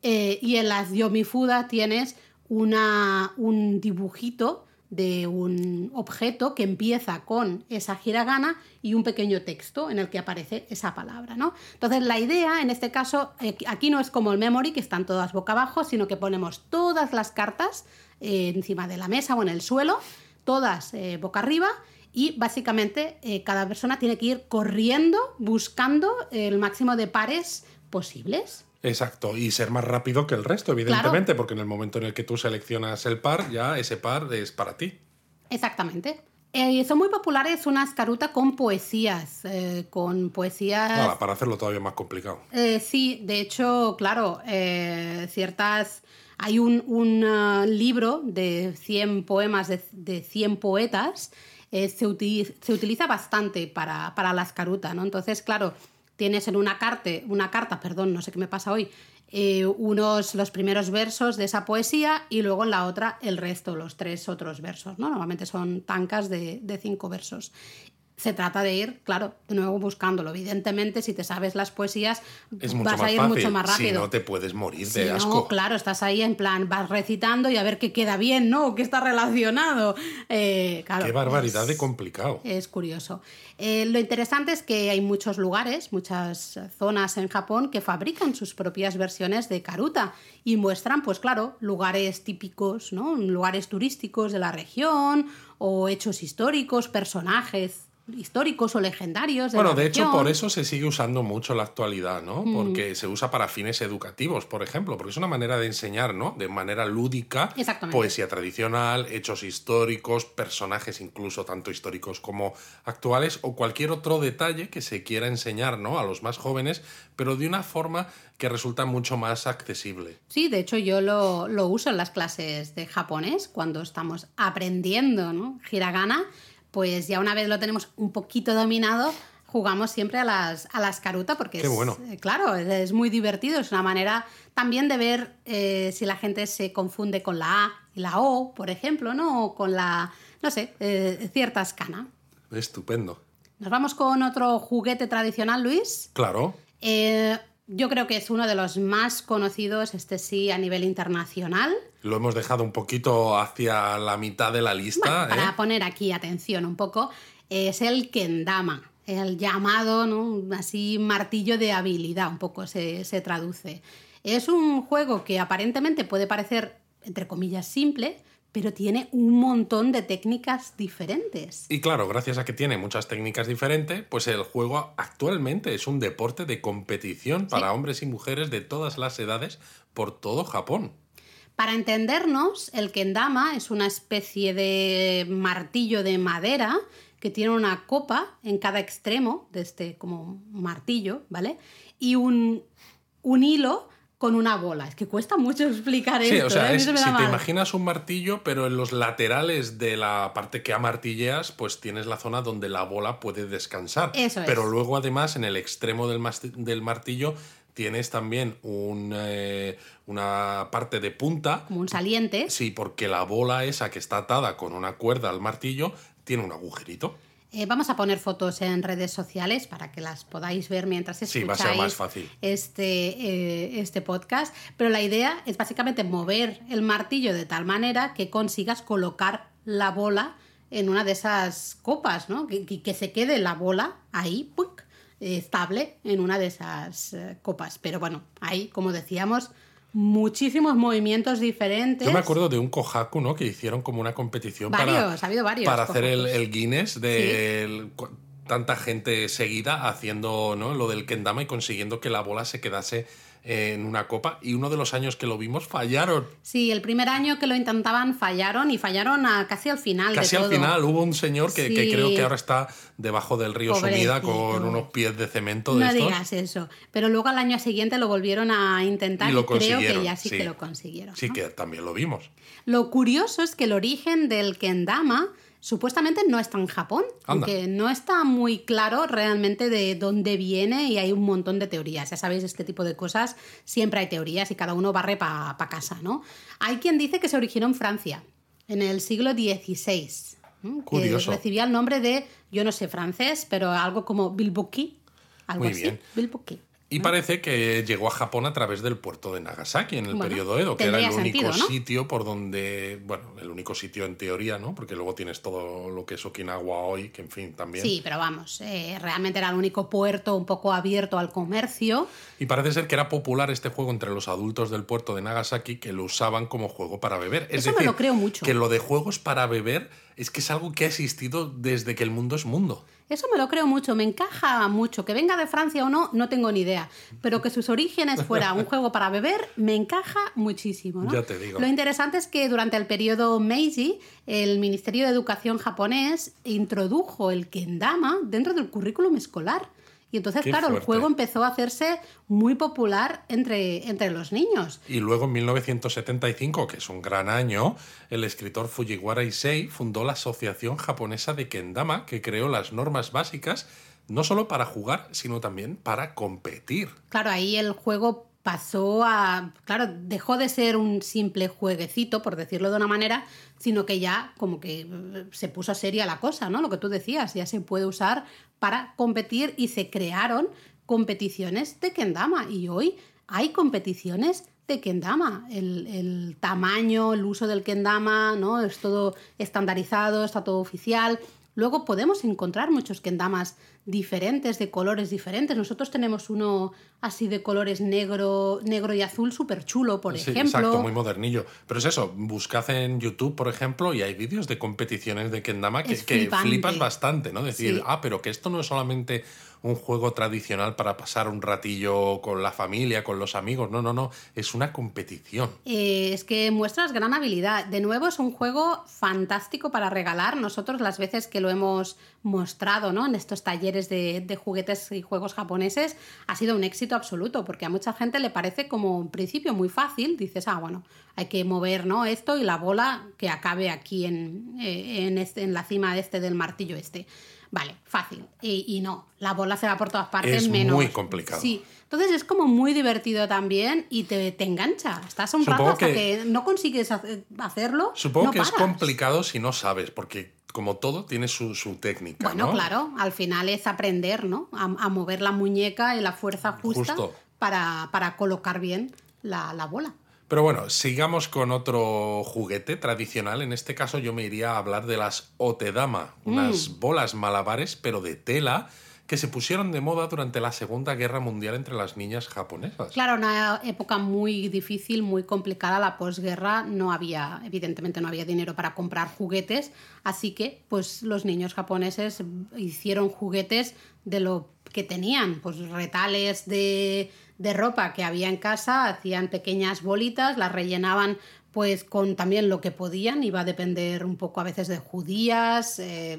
eh, y en las yomifuda tienes una, un dibujito de un objeto que empieza con esa hiragana y un pequeño texto en el que aparece esa palabra, ¿no? Entonces la idea, en este caso, eh, aquí no es como el memory, que están todas boca abajo, sino que ponemos todas las cartas eh, encima de la mesa o en el suelo, todas eh, boca arriba, y básicamente cada persona tiene que ir corriendo buscando el máximo de pares posibles. Exacto, y ser más rápido que el resto, evidentemente, porque en el momento en el que tú seleccionas el par, ya ese par es para ti. Exactamente. Eh, son muy populares unas carutas con poesías, eh, con poesías... para hacerlo todavía más complicado. Eh, sí, de hecho, claro, ciertas... Hay un, un libro de 100 poemas de, de 100 poetas, se, utiliza, se, utiliza bastante para, para las carutas, ¿no? Entonces, claro, tienes en una carta, una carta, perdón, no sé qué me pasa hoy, eh, unos los primeros versos de esa poesía y luego en la otra el resto, los tres otros versos, ¿no? Normalmente son tancas de, de cinco versos se trata de ir, claro, de nuevo buscándolo. Evidentemente, si te sabes las poesías, vas a ir mucho más rápido. Si no, te puedes morir de asco. claro, estás ahí en plan, vas recitando y a ver qué queda bien, ¿no? ¿Qué está relacionado? Eh, qué barbaridad de complicado. Es curioso. Eh, lo interesante es que hay muchos lugares, muchas zonas en Japón que fabrican sus propias versiones de Karuta y muestran, pues claro, lugares típicos, ¿no? Lugares turísticos de la región o hechos históricos, personajes históricos o legendarios. De bueno, de hecho, por eso se sigue usando mucho la actualidad, ¿no? Mm. Porque se usa para fines educativos, por ejemplo, porque es una manera de enseñar, ¿no? De manera lúdica, poesía tradicional, hechos históricos, personajes incluso tanto históricos como actuales, o cualquier otro detalle que se quiera enseñar, ¿no? A los más jóvenes, pero de una forma que resulta mucho más accesible. Sí, de hecho yo lo, lo uso en las clases de japonés cuando estamos aprendiendo, ¿no? Hiragana pues ya una vez lo tenemos un poquito dominado, jugamos siempre a las, a las caruta porque es, bueno. Eh, claro, es, muy divertido, es una manera también de ver eh, si la gente se confunde con la A y la O, por ejemplo, ¿no? O con la, no sé, eh, cierta escana. Estupendo. Nos vamos con otro juguete tradicional, Luis. Claro. Yo creo que es uno de los más conocidos, este sí, a nivel internacional. Lo hemos dejado un poquito hacia la mitad de la lista. para ¿eh? poner aquí atención un poco, es el Kendama, el llamado, ¿no? así, martillo de habilidad, un poco se, se traduce. Es un juego que aparentemente puede parecer, entre comillas, simple, pero tiene un montón de técnicas diferentes. Y claro, gracias a que tiene muchas técnicas diferentes, pues el juego actualmente es un deporte de competición para hombres y mujeres de todas las edades por todo Japón. Para entendernos, el kendama es una especie de martillo de madera que tiene una copa en cada extremo de este como martillo, ¿vale? Y un, un hilo con una bola. Es que cuesta mucho explicar sí, esto. O sea, ¿eh? si te imaginas un martillo, pero en los laterales de la parte que amartilleas, pues tienes la zona donde la bola puede descansar. Eso es. Pero luego, además, en el extremo del, del martillo tienes también un, eh, una parte de punta. Como un saliente. Sí, porque la bola esa que está atada con una cuerda al martillo tiene un agujerito. Eh, vamos a poner fotos en redes sociales para que las podáis ver mientras escucháis Este, eh, este podcast. Pero la idea es básicamente mover el martillo de tal manera que consigas colocar la bola en una de esas copas, ¿no? Que, que se quede la bola ahí, estable en una de esas eh, copas. Pero bueno, ahí, como decíamos, muchísimos movimientos diferentes. Yo me acuerdo de un Kohaku, ¿no? Que hicieron como una competición para, para hacer el, Guinness de tanta gente seguida haciendo ¿no? lo del Kendama y consiguiendo que la bola se quedase en una copa y uno de los años que lo vimos fallaron. Sí, el primer año que lo intentaban fallaron y fallaron casi al final. Casi al final hubo un señor que, creo que ahora está debajo del río Sumida con unos pies de cemento. De no digas eso, pero luego al año siguiente lo volvieron a intentar y, creo que ya sí, que lo consiguieron. Sí, que también lo vimos. Lo curioso es que el origen del kendama supuestamente no está en Japón, aunque no está muy claro realmente de dónde viene y hay un montón de teorías. Ya sabéis, este tipo de cosas siempre hay teorías y cada uno barre para casa, ¿no? Hay quien dice que se originó en Francia, en el siglo XVI. Que recibía el nombre de, yo no sé francés, pero algo como Bilboquí. Algo muy así. Bien. Y parece que llegó a Japón a través del puerto de Nagasaki en el Bueno, periodo Edo, que era el único sentido, ¿no? sitio por donde, bueno, el único sitio en teoría, ¿no? Porque luego tienes todo lo que es Okinawa hoy, que en fin, también. Sí, pero vamos, eh, realmente era el único puerto un poco abierto al comercio. Y parece ser que era popular este juego entre los adultos del puerto de Nagasaki que lo usaban como juego para beber. Es Eso me decir, lo creo mucho. que lo de juegos para beber es que es algo que ha existido desde que el mundo es mundo. Eso me lo creo mucho, me encaja mucho. Que venga de Francia o no, no tengo ni idea. Pero que sus orígenes fuera un juego para beber, me encaja muchísimo. ¿no? Ya te digo. Lo interesante es que durante el periodo Meiji, el Ministerio de Educación japonés introdujo el kendama dentro del currículum escolar. Y entonces, Qué claro, el juego empezó a hacerse muy popular entre, entre los niños. Y luego en 1975, que es un gran año, el escritor Fujiwara Issei fundó la Asociación Japonesa de Kendama, que creó las normas básicas no solo para jugar, sino también para competir. Claro, ahí el juego pasó a. Claro, dejó de ser un simple jueguecito, por decirlo de una manera, sino que ya como que eh, se puso seria la cosa, ¿no? Lo que tú decías, ya se puede usar para competir y se crearon competiciones de Kendama. Y hoy hay competiciones de Kendama. El, el tamaño, el uso del Kendama, ¿no? Es todo estandarizado, está todo oficial. Luego podemos encontrar muchos kendamas diferentes, de colores diferentes. Nosotros tenemos uno así de colores negro, negro y azul, súper chulo, por Sí, ejemplo. exacto, muy modernillo. Pero es eso, buscad en YouTube, por ejemplo, y hay vídeos de competiciones de Kendama que, que flipas bastante, ¿no? Decir, Sí. ah, pero que esto no es solamente un juego tradicional para pasar un ratillo con la familia, con los amigos. No, no, no. Es una competición. Eh, es que muestras gran habilidad. De nuevo, es un juego fantástico para regalar. Nosotros, las veces que lo hemos mostrado ¿no? en estos talleres de, juguetes y juegos japoneses, ha sido un éxito absoluto, porque a mucha gente le parece como en principio muy fácil. Dices, ah, bueno, hay que mover ¿no? esto y la bola que acabe aquí en, eh, en, este- en la cima este del martillo este. Vale, fácil. Y, y no, la bola se va por todas partes Es menos. muy complicado. Sí, entonces es como muy divertido también y te, te engancha. Estás un rato hasta que... que- no consigues hace- hacerlo. Supongo no que es paras. complicado si no sabes, porque como todo tiene su, su técnica. Bueno, ¿no? claro, al final es aprender, ¿no? A, a mover la muñeca y la fuerza justa Justo. para, para colocar bien la, la bola. Pero bueno, sigamos con otro juguete tradicional. En este caso yo me iría a hablar de las otedama, Mm. unas bolas malabares, pero de tela, que se pusieron de moda durante la Segunda Guerra Mundial entre las niñas japonesas. Claro, una época muy difícil, muy complicada, la posguerra, no había, evidentemente no había dinero para comprar juguetes, así que pues los niños japoneses hicieron juguetes de lo que tenían, pues retales de, de ropa que había en casa, hacían pequeñas bolitas, las rellenaban pues con también lo que podían, iba a depender un poco a veces de judías, eh,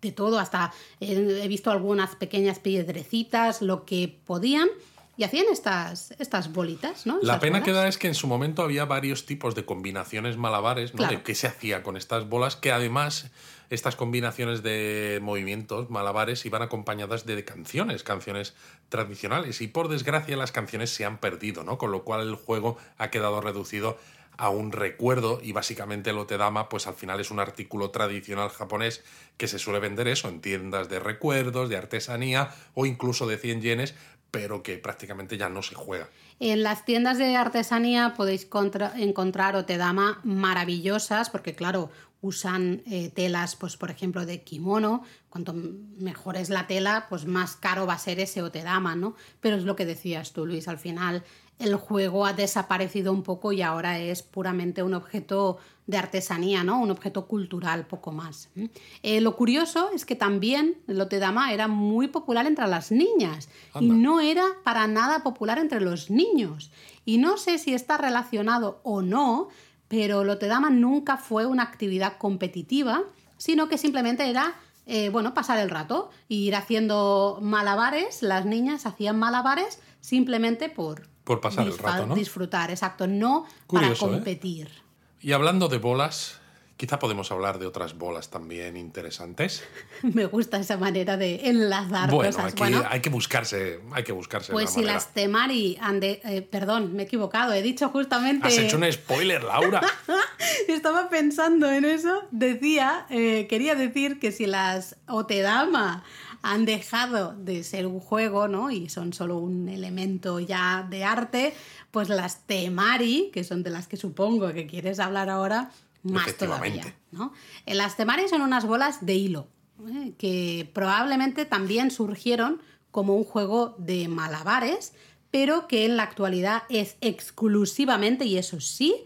de todo, hasta eh, he visto algunas pequeñas piedrecitas, lo que podían, y hacían estas, estas bolitas, ¿no? La pena bolas. que da es que en su momento había varios tipos de combinaciones malabares, ¿no? Claro. De qué se hacía con estas bolas, que además estas combinaciones de movimientos malabares iban acompañadas de canciones, canciones tradicionales. Y por desgracia las canciones se han perdido, ¿no? Con lo cual el juego ha quedado reducido a un recuerdo y básicamente el otedama pues al final es un artículo tradicional japonés que se suele vender eso en tiendas de recuerdos, de artesanía o incluso de 100 yenes, pero que prácticamente ya no se juega. En las tiendas de artesanía podéis contra- encontrar otedama maravillosas, porque claro, usan eh, telas, pues por ejemplo, de kimono. Cuanto mejor es la tela, pues más caro va a ser ese otedama, ¿no? Pero es lo que decías tú, Luis, al final el juego ha desaparecido un poco y ahora es puramente un objeto de artesanía, ¿no? Un objeto cultural, poco más. Eh, lo curioso es que también el otedama era muy popular entre las niñas y no era para nada popular entre los niños. Y no sé si está relacionado o no, pero el otedama nunca fue una actividad competitiva, sino que simplemente era, eh, bueno, pasar el rato, ir haciendo malabares, las niñas hacían malabares simplemente por... Por pasar el rato, ¿no? Disfrutar, exacto, no Curioso, ¿eh? para competir. Y hablando de bolas, quizá podemos hablar de otras bolas también interesantes. Me gusta esa manera de enlazar Bueno, cosas. aquí bueno, hay que buscarse, hay que buscarse pues la si manera. las temari han de... eh, perdón, me he equivocado, he dicho justamente... Has hecho un spoiler, Laura. Estaba pensando en eso. Decía, eh, quería decir que si las Otedama han dejado de ser un juego, ¿no? Y son solo un elemento ya de arte, pues las temari, que son de las que supongo que quieres hablar ahora, más todavía, ¿no? Eh, las temari son unas bolas de hilo, ¿eh? que probablemente también surgieron como un juego de malabares, pero que en la actualidad es exclusivamente, y eso sí,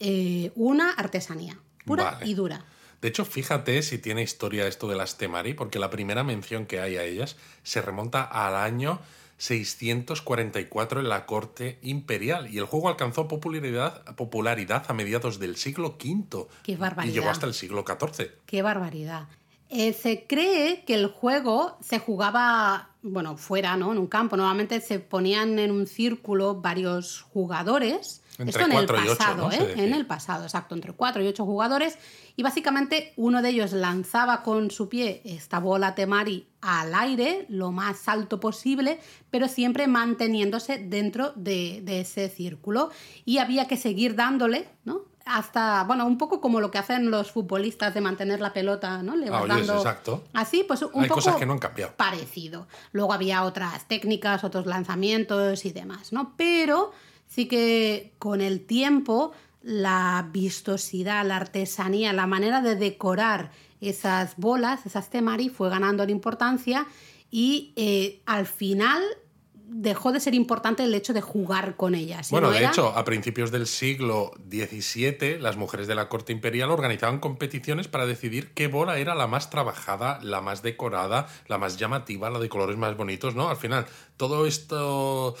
eh, una artesanía, pura y dura. De hecho, fíjate si tiene historia esto de las Temari, porque la primera mención que hay a ellas se remonta al año 644 en la corte imperial y el juego alcanzó popularidad, popularidad a mediados del siglo V. ¡Qué barbaridad! Y llegó hasta el siglo XIV. ¡Qué barbaridad! Eh, se cree que el juego se jugaba, bueno, fuera, ¿no? En un campo. Normalmente se ponían en un círculo varios jugadores entre Esto en el pasado, ¿eh? En el pasado, exacto, entre cuatro y ocho jugadores. Y básicamente uno de ellos lanzaba con su pie esta bola temari al aire lo más alto posible, pero siempre manteniéndose dentro de, ese círculo. Y había que seguir dándole, ¿no? hasta, bueno, un poco como lo que hacen los futbolistas de mantener la pelota, ¿no? Le ah, exacto. Así, pues un Hay poco cosas que no han cambiado. parecido. Luego había otras técnicas, otros lanzamientos y demás, ¿no? Pero sí que con el tiempo la vistosidad, la artesanía, la manera de decorar esas bolas, esas temari, fue ganando en importancia y eh, al final dejó de ser importante el hecho de jugar con ellas. Bueno, de hecho, a principios del siglo XVII, las mujeres de la corte imperial organizaban competiciones para decidir qué bola era la más trabajada, la más decorada, la más llamativa, la de colores más bonitos, ¿no? Al final, todo esto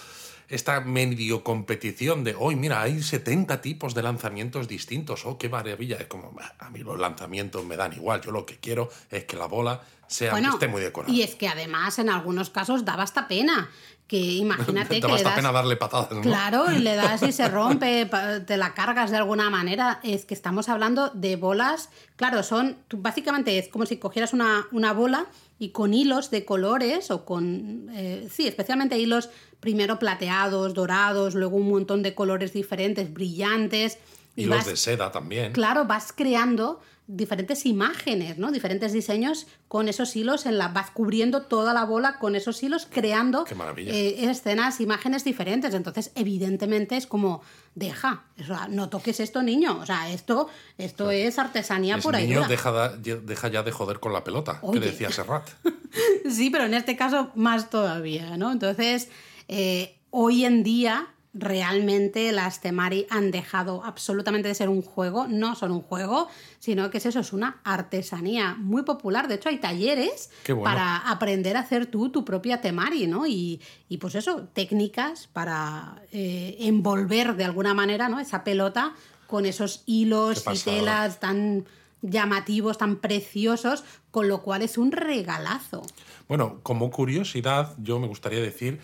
esta medio competición de hoy, mira, hay 70 tipos de lanzamientos distintos, oh, qué maravilla. Es como, a mí los lanzamientos me dan igual, yo lo que quiero es que la bola sea esté muy decorada. Y es que además en algunos casos daba hasta pena. Que imagínate que le das, pena darle patadas. ¿no? Claro, y le das y se rompe, te la cargas de alguna manera. Es que estamos hablando de bolas, claro, son, básicamente es como si cogieras una, una bola y con hilos de colores o con, eh, sí, especialmente hilos primero plateados, dorados, luego un montón de colores diferentes, brillantes. Hilos de seda también. Claro, vas creando diferentes imágenes, ¿no? Diferentes diseños con esos hilos, en la, vas cubriendo toda la bola con esos hilos, creando eh, escenas, imágenes diferentes. Entonces, evidentemente es como, deja, no toques esto, niño. O sea, esto, esto es artesanía por ahí. Niño, deja, deja, ya de joder con la pelota, que decía Serrat. sí, pero en este caso más todavía, ¿no? Entonces, eh, hoy en día realmente las Temari han dejado absolutamente de ser un juego, no son un juego, sino que es eso, es una artesanía muy popular. De hecho, hay talleres para aprender a hacer tú tu propia Temari, ¿no? Y, pues eso, técnicas para eh, envolver de alguna manera ¿no? esa pelota con esos hilos y telas tan llamativos, tan preciosos, con lo cual es un regalazo. Bueno, como curiosidad, yo me gustaría decir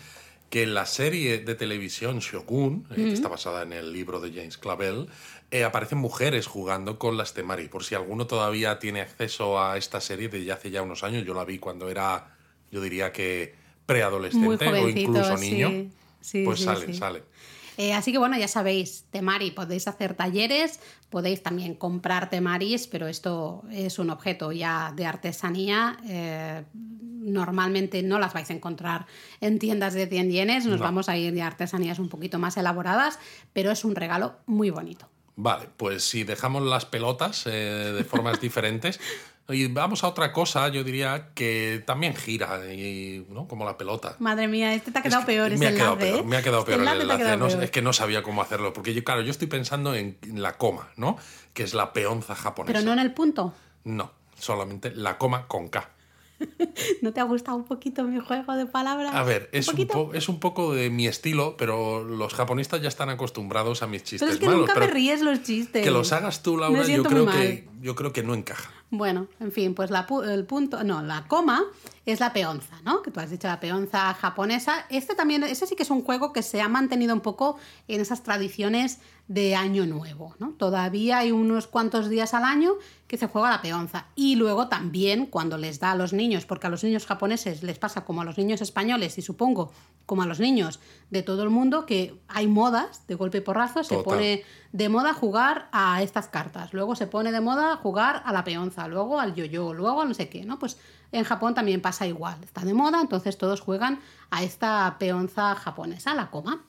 que en la serie de televisión Shogun, eh, que está basada en el libro de James Clavel, eh, aparecen mujeres jugando con las Temari. Por si alguno todavía tiene acceso a esta serie de ya hace ya unos años, yo la vi cuando era, yo diría que preadolescente o incluso niño, pues sale, sale. Eh, así que bueno, ya sabéis, Temari, podéis hacer talleres, podéis también comprar Temaris, pero esto es un objeto ya de artesanía. Eh, normalmente no las vais a encontrar en tiendas de 100 yenes, nos vamos a ir de artesanías un poquito más elaboradas, pero es un regalo muy bonito. Vale, pues si dejamos las pelotas eh, de formas diferentes, y vamos a otra cosa, yo diría que también gira, y, ¿no? como la pelota. Madre mía, este te ha quedado peor. Me, ha quedado peor ¿eh? me ha quedado peor el enlace. es que no sabía cómo hacerlo, porque yo, claro, yo estoy pensando en la coma, ¿no? Que es la peonza japonesa. Pero no en el punto. No, solamente la coma con K. ¿No te ha gustado un poquito mi juego de palabras? A ver, es un, es un poco de mi estilo, pero los japonistas ya están acostumbrados a mis chistes pero es que malos. Nunca me ríes los chistes. Que los hagas tú, Laura, yo creo, que, yo creo que no encaja. Bueno, en fin, pues la, el punto, no, la coma es la peonza, ¿no? Que tú has dicho la peonza japonesa. Este también, ese sí que es un juego que se ha mantenido un poco en esas tradiciones de Año Nuevo, ¿no? Todavía hay unos cuantos días al año que se juega la peonza. Y luego también cuando les da a los niños, porque a los niños japoneses les pasa como a los niños españoles y supongo como a los niños de todo el mundo, que hay modas de golpe y porrazo, se pone de moda jugar a estas cartas, luego se pone de moda jugar a la peonza, luego al yo-yo, luego a no sé qué, ¿no? Pues en Japón también pasa igual. Está de moda, entonces todos juegan a esta peonza japonesa, la coma.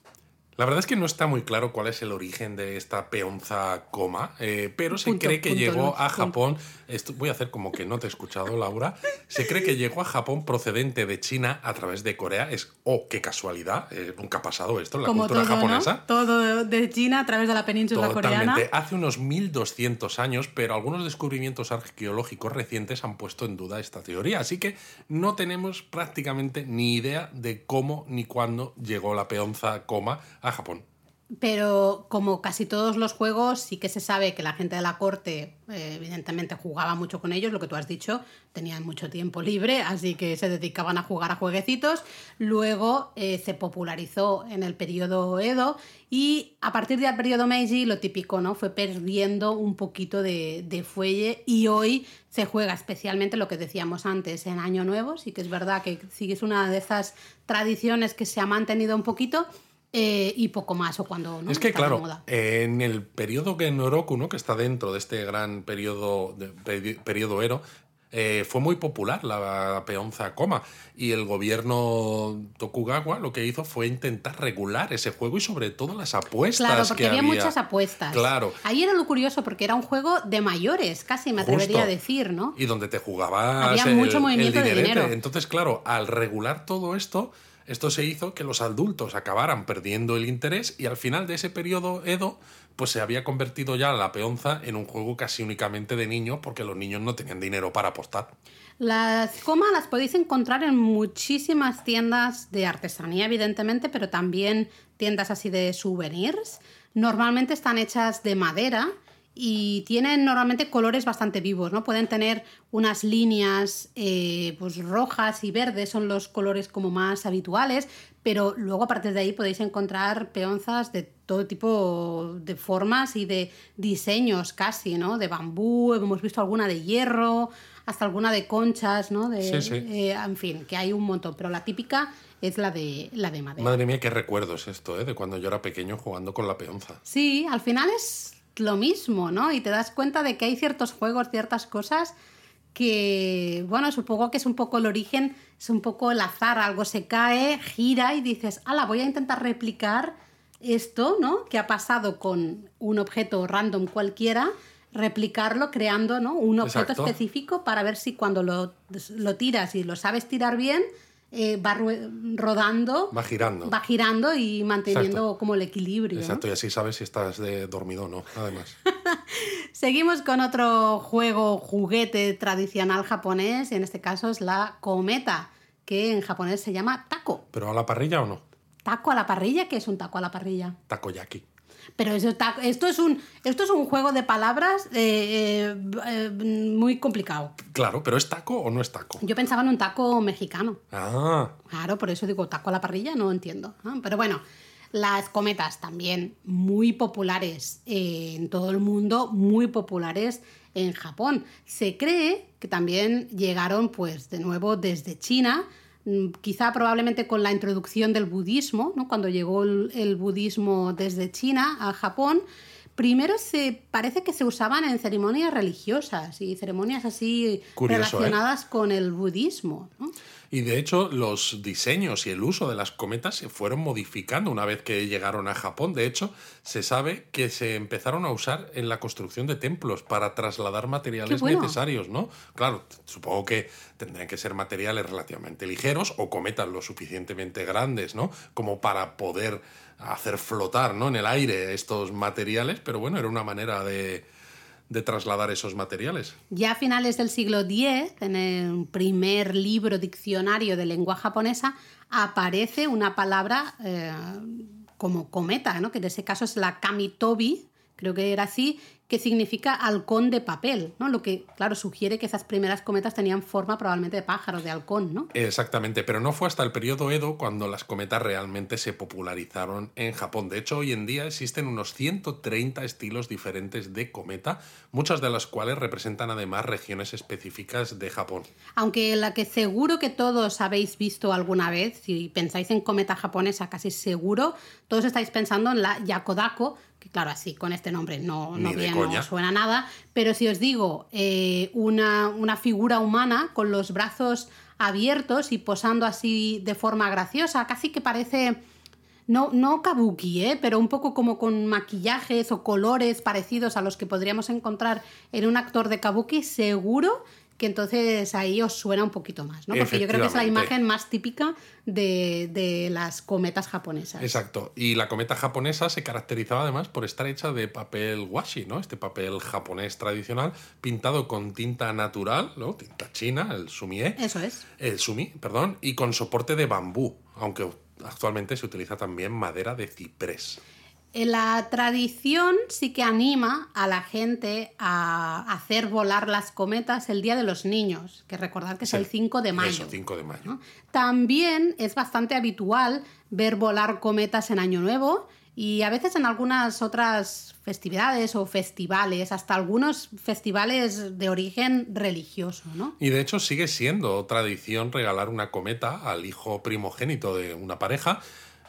La verdad es que no está muy claro cuál es el origen de esta peonza coma, eh, pero se Punto, cree que punto, llegó no, a. Japón. Esto, voy a hacer como que no te he escuchado, Laura. Se cree que llegó a Japón procedente de China a través de Corea. Es, oh, qué casualidad, eh, nunca ha pasado esto en la Como cultura todo, japonesa. ¿no? Todo de China a través de la península Totalmente. coreana. Hace unos 1200 años, pero algunos descubrimientos arqueológicos recientes han puesto en duda esta teoría. Así que no tenemos prácticamente ni idea de cómo ni cuándo llegó la peonza coma a Japón. Pero como casi todos los juegos, sí que se sabe que la gente de la corte, eh, evidentemente, jugaba mucho con ellos, lo que tú has dicho, tenían mucho tiempo libre, así que se dedicaban a jugar a jueguecitos. Luego eh, se popularizó en el periodo Edo y a partir del periodo Meiji, lo típico, ¿no? Fue perdiendo un poquito de, de fuelle y hoy se juega especialmente lo que decíamos antes en Año Nuevo, sí que es verdad que es una de esas tradiciones que se ha mantenido un poquito. Eh, y poco más, o cuando no Es que, está de claro, moda. en el periodo Genroku, ¿no? que está dentro de este gran periodo, de, peri- periodo Ero, eh, fue muy popular la peonza coma y el gobierno Tokugawa lo que hizo fue intentar regular ese juego y sobre todo las apuestas Claro, porque que había, muchas apuestas. Claro. Ahí era lo curioso, porque era un juego de mayores, casi me atrevería Justo. a decir, ¿no? Y donde te jugabas Había el, mucho el movimiento de dinero. Entonces, claro, al regular todo esto, esto se hizo que los adultos acabaran perdiendo el interés y al final de ese periodo Edo, pues se había convertido ya la peonza en un juego casi únicamente de niños porque los niños no tenían dinero para apostar. Las comas las podéis encontrar en muchísimas tiendas de artesanía, evidentemente, pero también tiendas así de souvenirs. Normalmente están hechas de madera y tienen normalmente colores bastante vivos, ¿no? Pueden tener unas líneas eh, pues rojas y verdes, son los colores como más habituales, pero luego a partir de ahí podéis encontrar peonzas de todo tipo de formas y de diseños casi, ¿no? De bambú, hemos visto alguna de hierro, hasta alguna de conchas, ¿no? De, Sí, sí. eh, en fin, que hay un montón, pero la típica es la de, la de madera. Madre mía, qué recuerdos esto, ¿eh? De cuando yo era pequeño jugando con la peonza. Sí, al final es lo mismo, ¿no? Y te das cuenta de que hay ciertos juegos, ciertas cosas que, bueno, supongo que es un poco el origen, es un poco el azar, algo se cae, gira y dices, ala, voy a intentar replicar esto, ¿no? Que ha pasado con un objeto random cualquiera, replicarlo creando, ¿no? Un objeto Exacto. específico para ver si cuando lo, lo tiras y lo sabes tirar bien, eh, va rodando, Va girando. va girando y manteniendo Exacto. como el equilibrio. ¿no? Exacto, y así sabes si estás de dormido o no, además. Seguimos con otro juego juguete tradicional japonés, y en este caso es la cometa, que en japonés se llama taco. ¿Pero a la parrilla o no? Taco a la parrilla, ¿qué es un taco a la parrilla? Takoyaki. Pero eso, esto, es un, esto es un juego de palabras eh, eh, muy complicado. Claro, pero ¿es taco o no es taco? Yo pensaba en un taco mexicano. Ah, Claro, por eso digo taco a la parrilla, no entiendo. ¿no? Pero bueno, las cometas también muy populares eh, en todo el mundo, muy populares en Japón. Se cree que también llegaron, pues, de nuevo desde China, quizá probablemente con la introducción del budismo, ¿no? cuando llegó el, el budismo desde China a Japón. Primero se parece que se usaban en ceremonias religiosas y ceremonias así Curioso, ¿eh? relacionadas con el budismo. ¿no? Y de hecho, los diseños y el uso de las cometas se fueron modificando una vez que llegaron a Japón. De hecho, se sabe que se empezaron a usar en la construcción de templos para trasladar materiales bueno. necesarios, ¿no? Claro, supongo que tendrían que ser materiales relativamente ligeros o cometas lo suficientemente grandes, ¿no? Como para poder hacer flotar, ¿no? En el aire estos materiales, pero bueno, era una manera de, de trasladar esos materiales. Ya a finales del siglo X, en el primer libro diccionario de lengua japonesa, aparece una palabra eh, como cometa, ¿no? que en ese caso es la kamitobi, creo que era así, que significa halcón de papel, ¿no? Lo que, claro, sugiere que esas primeras cometas tenían forma probablemente de pájaro, de halcón, ¿no? Exactamente, pero no fue hasta el periodo Edo cuando las cometas realmente se popularizaron en Japón. De hecho, hoy en día existen unos 130 estilos diferentes de cometa, muchas de las cuales representan además regiones específicas de Japón. Aunque la que seguro que todos habéis visto alguna vez, si pensáis en cometa japonesa, casi seguro, todos estáis pensando en la Yakodako, que claro, así con este nombre no, bien, no suena nada, pero si os digo eh, una, una figura humana con los brazos abiertos y posando así de forma graciosa, casi que parece... No, no kabuki, ¿eh? pero un poco como con maquillajes o colores parecidos a los que podríamos encontrar en un actor de kabuki, seguro que entonces ahí os suena un poquito más, ¿no? Porque yo creo que es la imagen más típica de, de las cometas japonesas. Exacto. Y la cometa japonesa se caracterizaba además por estar hecha de papel washi, ¿no? Este papel japonés tradicional pintado con tinta natural, ¿no? Tinta china, el sumie. Eso es. El sumi, perdón, y con soporte de bambú, aunque actualmente se utiliza también madera de ciprés. Eh, La tradición sí que anima a la gente a hacer volar las cometas el Día de los Niños, que recordar que es Sí, el 5 de mayo. Eso, 5 de mayo. ¿no? También es bastante habitual ver volar cometas en Año Nuevo y a veces en algunas otras festividades o festivales, hasta algunos festivales de origen religioso, ¿no? Y de hecho sigue siendo tradición regalar una cometa al hijo primogénito de una pareja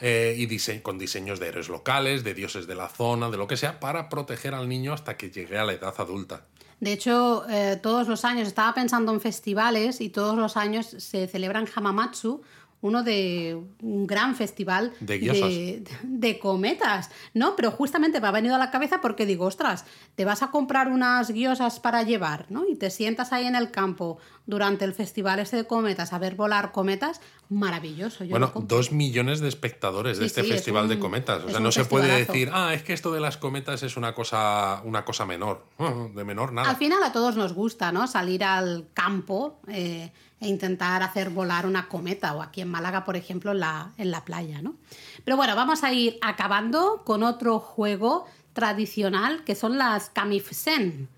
eh, y dise- con diseños de héroes locales, de dioses de la zona, de lo que sea, para proteger al niño hasta que llegue a la edad adulta. De hecho, eh, todos los años, estaba pensando en festivales y todos los años se celebra en Hamamatsu uno de un gran festival de, de cometas, ¿no? Pero justamente me ha venido a la cabeza porque digo, ostras, te vas a comprar unas guiosas para llevar, ¿no? Y te sientas ahí en el campo durante el festival ese de cometas a ver volar cometas, maravilloso. Yo bueno, dos millones de espectadores de este sí, es festival un- de cometas. O sea, no se puede decir, ah, es que esto de las cometas es una cosa, una cosa menor. De menor nada. Al final a todos nos gusta, ¿no? Salir al campo eh, e intentar hacer volar una cometa, o aquí en Málaga, por ejemplo, en la, en la playa, ¿no? Pero bueno, vamos a ir acabando con otro juego tradicional que son las kamifusen.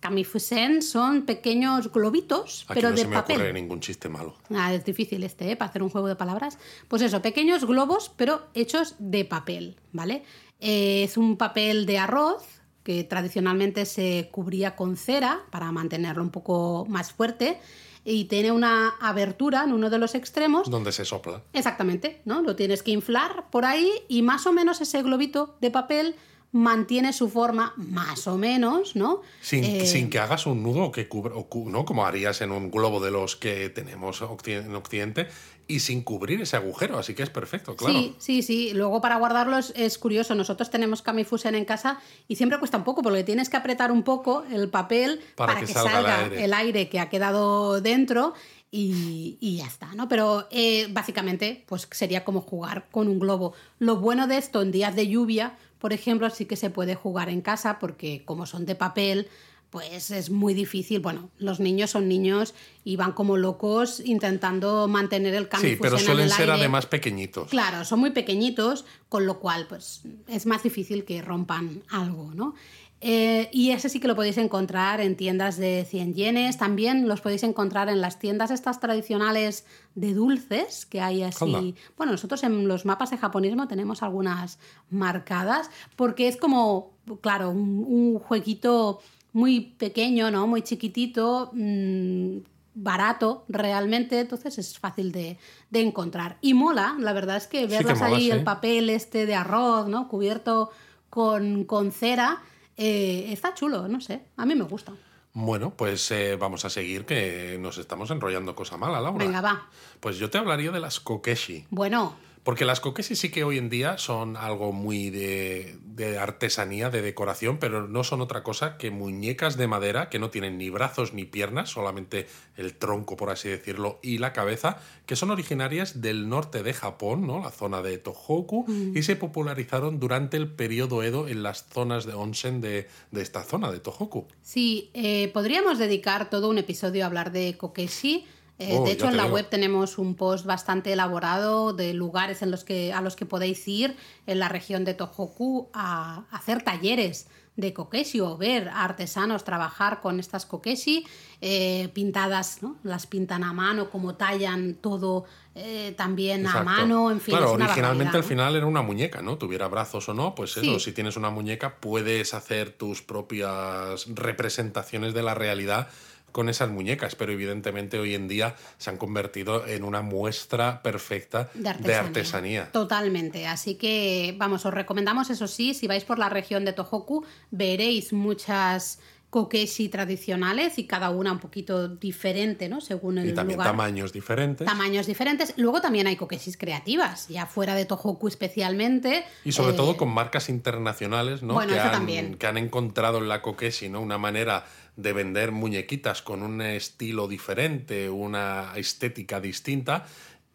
Las kamifusen son pequeños globitos, Aquí pero no de se me papel. ocurre ningún chiste malo. Ah, es difícil este, ¿eh? Para hacer un juego de palabras. Pues eso, pequeños globos, pero hechos de papel, ¿vale? Eh, es un papel de arroz que tradicionalmente se cubría con cera para mantenerlo un poco más fuerte y tiene una abertura en uno de los extremos. Donde se sopla. Exactamente, ¿no? Lo tienes que inflar por ahí y más o menos ese globito de papel mantiene su forma más o menos, ¿no? Sin, Eh, sin que hagas un nudo que cubra, o cu- ¿no? como harías en un globo de los que tenemos en Occidente, y sin cubrir ese agujero. Así que es perfecto, claro. Sí, sí, sí. Luego para guardarlos es curioso. Nosotros tenemos Kamifusen en casa y siempre cuesta un poco porque tienes que apretar un poco el papel Para para, que que, salga el aire. el aire que ha quedado dentro y, y ya está, ¿no? Pero eh, básicamente pues sería como jugar con un globo. Lo bueno de esto en días de lluvia, por ejemplo, sí que se puede jugar en casa porque como son de papel, pues es muy difícil. Bueno, los niños son niños y van como locos intentando mantener el Sí, Kamifusen pero en suelen el ser además pequeñitos. Claro, son muy pequeñitos, con lo cual pues es más difícil que rompan algo, ¿no? Eh, y ese sí que lo podéis encontrar en tiendas de 100 yenes, también los podéis encontrar en las tiendas estas tradicionales de dulces que hay así. Bueno, nosotros en los mapas de japonismo tenemos algunas marcadas porque es como, claro, un, un jueguito muy pequeño, ¿no? Muy chiquitito, mm, barato realmente, entonces es fácil de, de encontrar. Y mola, la verdad es que que verlas mola, ahí, sí. el papel este de arroz, ¿no? Cubierto con, con cera, eh, está chulo, no sé, a mí me gusta. Bueno, pues eh, vamos a seguir, que nos estamos enrollando cosa mala, Laura. Venga, va. Pues yo te hablaría de las kokeshi. Bueno, Porque las kokeshi sí que hoy en día son algo muy de, de artesanía, de decoración, pero no son otra cosa que muñecas de madera que no tienen ni brazos ni piernas, solamente el tronco, por así decirlo, y la cabeza, que son originarias del norte de Japón, ¿no? la zona de Tohoku, y se popularizaron durante el periodo Edo en las zonas de onsen de, de esta zona de Tohoku. Sí, eh, podríamos dedicar todo un episodio a hablar de Kokeshi. Eh, Oh, de hecho, en la veo. web tenemos un post bastante elaborado de lugares en los que, a los que podéis ir en la región de Tohoku a, a hacer talleres de kokeshi o ver a artesanos trabajar con estas kokeshi eh, pintadas, ¿no? Las pintan a mano, como tallan todo eh, también a Exacto. mano, en fin. Claro, es una originalmente al ¿no? final era una muñeca, ¿no? Tuviera brazos o no, pues eso, Sí. si tienes una muñeca puedes hacer tus propias representaciones de la realidad con esas muñecas, pero evidentemente hoy en día se han convertido en una muestra perfecta De de artesanía. artesanía. Totalmente. Así que, vamos, os recomendamos, eso sí, si vais por la región de Tohoku, veréis muchas kokeshi tradicionales y cada una un poquito diferente, ¿no? Según el Y también lugar. tamaños diferentes. Tamaños diferentes. Luego también hay kokeshis creativas, ya fuera de Tohoku especialmente. Y sobre Eh, todo con marcas internacionales, ¿no? Bueno, que, eso han, también. que han encontrado en la Kokeshi, ¿no? Una manera de vender muñequitas con un estilo diferente, una estética distinta,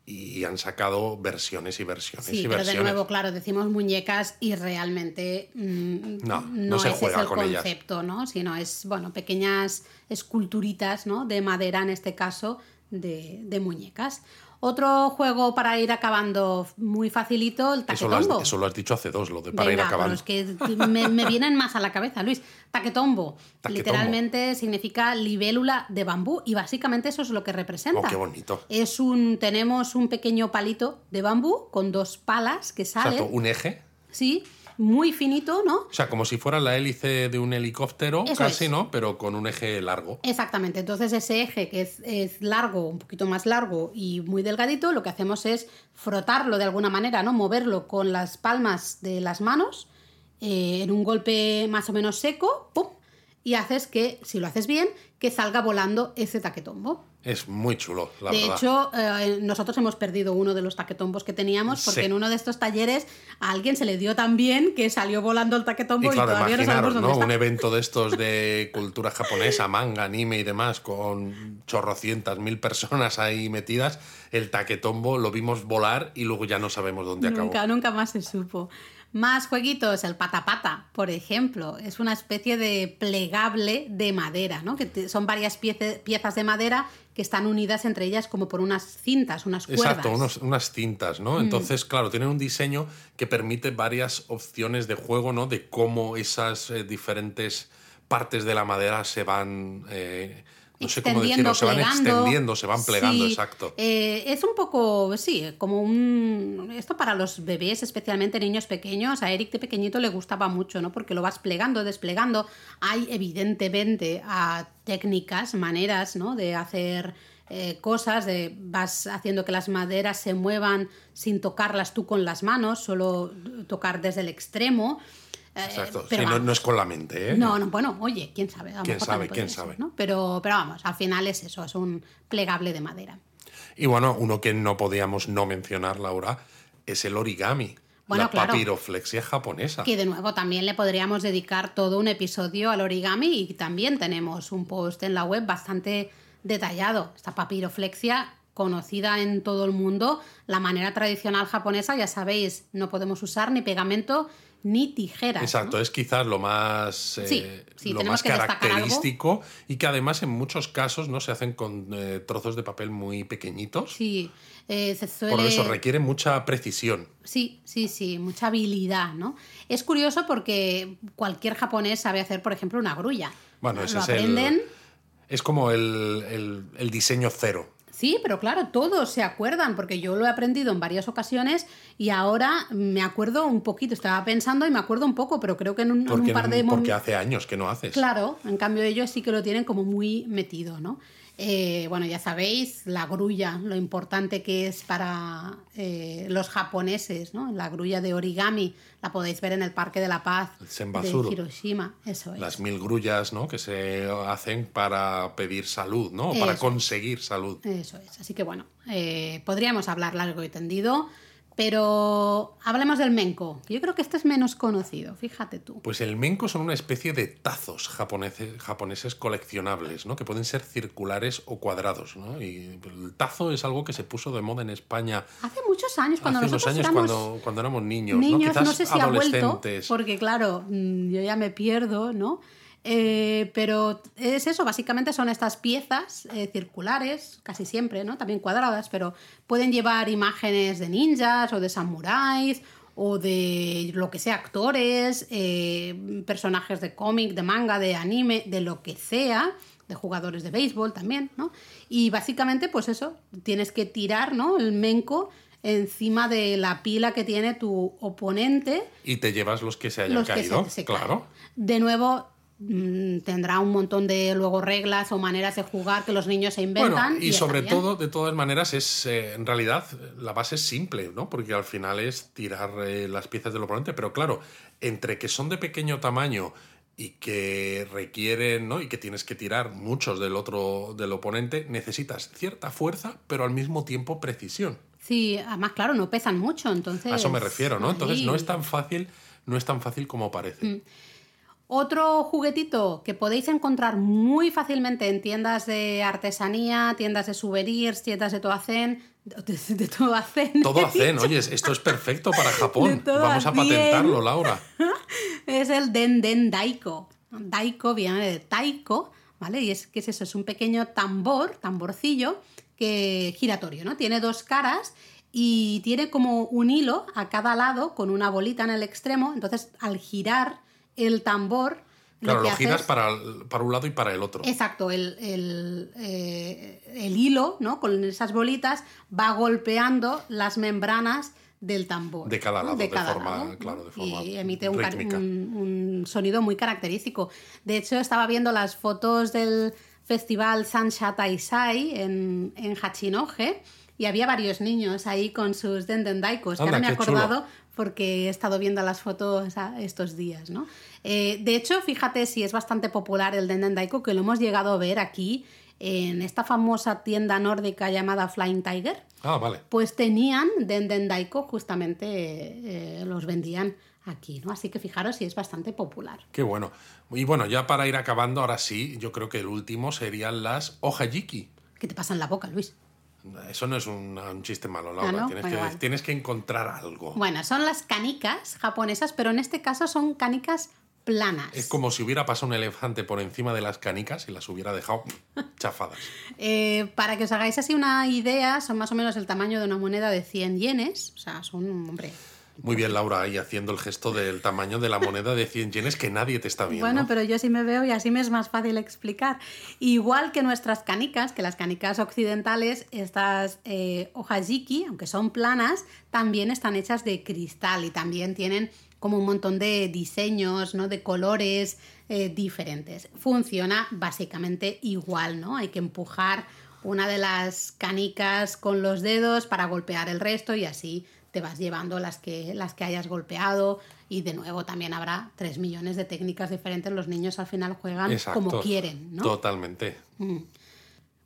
y han sacado versiones y versiones Sí, y pero de versiones. nuevo, claro, decimos muñecas y realmente mm, No, no se ese juega es el con ellas. concepto, ¿no? Sino es, bueno, pequeñas esculturitas, ¿no? De madera, en este caso, de, de muñecas. Otro juego para ir acabando muy facilito, el Eso lo, has, taquetombo. eso lo has dicho hace dos, lo de para ir acabando. es que me, me vienen más a la cabeza, Luis. Taquetombo. Taquetombo. Literalmente significa libélula de bambú y básicamente eso es lo que representa. Oh, qué bonito. Es un, tenemos un pequeño palito de bambú con dos palas que salen. Exacto, un eje. Sí, muy finito, ¿no? O sea, como si fuera la hélice de un helicóptero, Eso casi, es. ¿no? Pero con un eje largo. Exactamente. Entonces ese eje que es, es largo, un poquito más largo y muy delgadito, lo que hacemos es frotarlo de alguna manera, ¿no? Moverlo con las palmas de las manos eh, en un golpe más o menos seco, ¡pum! Y haces que, si lo haces bien, que salga volando ese taquetombo. Es muy chulo, la de verdad. hecho, eh, nosotros hemos perdido uno de los taquetombos que teníamos porque Sí. en uno de estos talleres a alguien se le dio tan bien que salió volando el taquetombo Y y, claro, todavía no sabemos dónde ¿no? está. Un evento de estos de cultura japonesa, manga, anime y demás, con chorrocientas mil personas ahí metidas, el taquetombo lo vimos volar y luego ya no sabemos dónde acabó. Nunca, nunca más se supo. Más jueguitos, el patapata, por ejemplo, es una especie de plegable de madera, ¿no? Que son varias piece- piezas de madera que están unidas entre ellas como por unas cintas, unas cuerdas. Exacto, unos- unas cintas, Mm. ¿no? Entonces, claro, tienen un diseño que permite varias opciones de juego, ¿no? De cómo esas eh, diferentes partes de la madera se van, eh, no sé cómo decirlo, se van extendiendo, se van plegando, Sí, exacto. eh, es un poco, sí, como un... Esto para los bebés, especialmente niños pequeños, a Eric de pequeñito le gustaba mucho, ¿no? Porque lo vas plegando, desplegando. Hay evidentemente a técnicas, maneras, ¿no? De hacer eh, cosas, de vas haciendo que las maderas se muevan sin tocarlas tú con las manos, solo tocar desde el extremo. Eh, Exacto. pero Sí, no, no es con la mente, ¿eh? No, no, bueno, oye, quién sabe. A ¿Quién sabe? ¿Quién ser, sabe? ¿no? Pero, pero vamos, al final es eso, es un plegable de madera. Y bueno, uno que no podíamos no mencionar, Laura, es el origami. Bueno, la claro. papiroflexia japonesa. Que de nuevo también le podríamos dedicar todo un episodio al origami y también tenemos un post en la web bastante detallado. Esta papiroflexia conocida en todo el mundo, la manera tradicional japonesa, ya sabéis, no podemos usar ni pegamento ni tijeras. ¿no? Exacto, es quizás lo más, eh, Sí, sí, lo más característico y que además en muchos casos no se hacen con eh, trozos de papel muy pequeñitos. Sí, eh, se suele... Por eso requiere mucha precisión. Sí, sí, sí, mucha habilidad, ¿no? Es curioso porque cualquier japonés sabe hacer, por ejemplo, una grulla. Bueno, Lo ese es aprenden, el. Es como el, el- el diseño cero. Sí, pero claro, todos se acuerdan, porque yo lo he aprendido en varias ocasiones y ahora me acuerdo un poquito. Estaba pensando y me acuerdo un poco, pero creo que en un, en un Porque, par de porque hace años que no haces. Claro, en cambio ellos sí que lo tienen como muy metido, ¿no? Eh, bueno, ya sabéis, la grulla, lo importante que es para eh, los japoneses, ¿no? La grulla de origami, la podéis ver en el Parque de la Paz de. Hiroshima, eso es. Las mil grullas ¿no? que se hacen para pedir salud, ¿no? Para conseguir salud. Eso es. Así que bueno, eh, podríamos hablar largo y tendido, pero hablemos del menko. que Yo creo que este es menos conocido, fíjate tú. Pues el menko son una especie de tazos japoneses, japoneses coleccionables, ¿no? Que pueden ser circulares o cuadrados, ¿no? Y el tazo es algo que se puso de moda en España Hace muchos años, cuando hace nosotros años éramos cuando, cuando éramos niños, ¿no? niños, Quizás no sé si ha vuelto, porque claro, mm, yo ya me pierdo, ¿no? Eh, pero es eso, básicamente son estas piezas eh, circulares, casi siempre, ¿no? También cuadradas, pero pueden llevar imágenes de ninjas o de samuráis o de lo que sea, actores, eh, personajes de cómic, de manga, de anime, de lo que sea, de jugadores de béisbol también, ¿no? Y básicamente, pues eso, tienes que tirar, ¿no? El menko encima de la pila que tiene tu oponente Y te llevas los que se hayan los que caído, se, se claro. caen. De nuevo, tendrá un montón de luego reglas o maneras de jugar que los niños se inventan. Bueno, y, sobre todo, de todas maneras, es eh, en realidad la base es simple, ¿no? Porque al final es tirar eh, las piezas del oponente, pero claro, entre que son de pequeño tamaño y que requieren, ¿no? Y que tienes que tirar muchos del otro del oponente, necesitas cierta fuerza, pero al mismo tiempo precisión. Sí, además, claro, no pesan mucho, entonces. A eso me refiero, ¿no? Entonces no es tan fácil, no es tan fácil como parece. Mm. Otro juguetito que podéis encontrar muy fácilmente en tiendas de artesanía, tiendas de souvenirs, tiendas de todo hacen, de, todo hacen. Todo hacen, oye, esto es perfecto para Japón. Vamos a patentarlo, Laura. es el Den Den Daiko. Daiko viene de taiko, ¿vale? Y es que es eso, es un pequeño tambor, tamborcillo, que giratorio, ¿no? Tiene dos caras y tiene como un hilo a cada lado con una bolita en el extremo. Entonces, al girar el tambor. Claro, lo, giras para, para, un lado y para el otro. Exacto, el, eh, el, hilo, ¿no? Con esas bolitas, va golpeando las membranas del tambor. De cada lado, de, forma, claro, de forma Y emite un, un, sonido muy característico. De hecho, estaba viendo las fotos del festival Sansha Taisai en, en Hachinohe y había varios niños ahí con sus dendendaikos, que ahora me he acordado porque he estado viendo las fotos estos días, ¿no? Eh, de hecho, fíjate si es bastante popular el dendendaiko, que lo hemos llegado a ver aquí en esta famosa tienda nórdica llamada Flying Tiger. Ah, vale. Pues tenían dendendaiko, justamente eh, los vendían aquí, ¿no? Así que fijaros si es bastante popular. Qué bueno. Y bueno, ya para ir acabando, ahora sí, yo creo que el último serían las ojayiki. ¿Qué te pasa en la boca, Luis? Eso no es un, chiste malo, Laura. Ah, tienes, que, encontrar algo. Bueno, son las canicas japonesas, pero en este caso son canicas planas. Es como si hubiera pasado un elefante por encima de las canicas y las hubiera dejado chafadas. Eh, para que os hagáis así una idea, son más o menos el tamaño de una moneda de 100 yenes. O sea, son, hombre, muy bien, Laura, ahí haciendo el gesto del tamaño de la moneda de 100 yenes que nadie te está viendo. Bueno, pero yo sí me veo y así me es más fácil explicar. Igual que nuestras canicas, que las canicas occidentales, estas eh, ojajiki, aunque son planas, también están hechas de cristal y también tienen como un montón de diseños, ¿no? De colores eh, diferentes. Funciona básicamente igual, ¿no? Hay que empujar una de las canicas con los dedos para golpear el resto y así te vas llevando las que, las que hayas golpeado y de nuevo también habrá tres millones de técnicas diferentes. Los niños al final juegan como quieren, ¿no? Totalmente. Mm.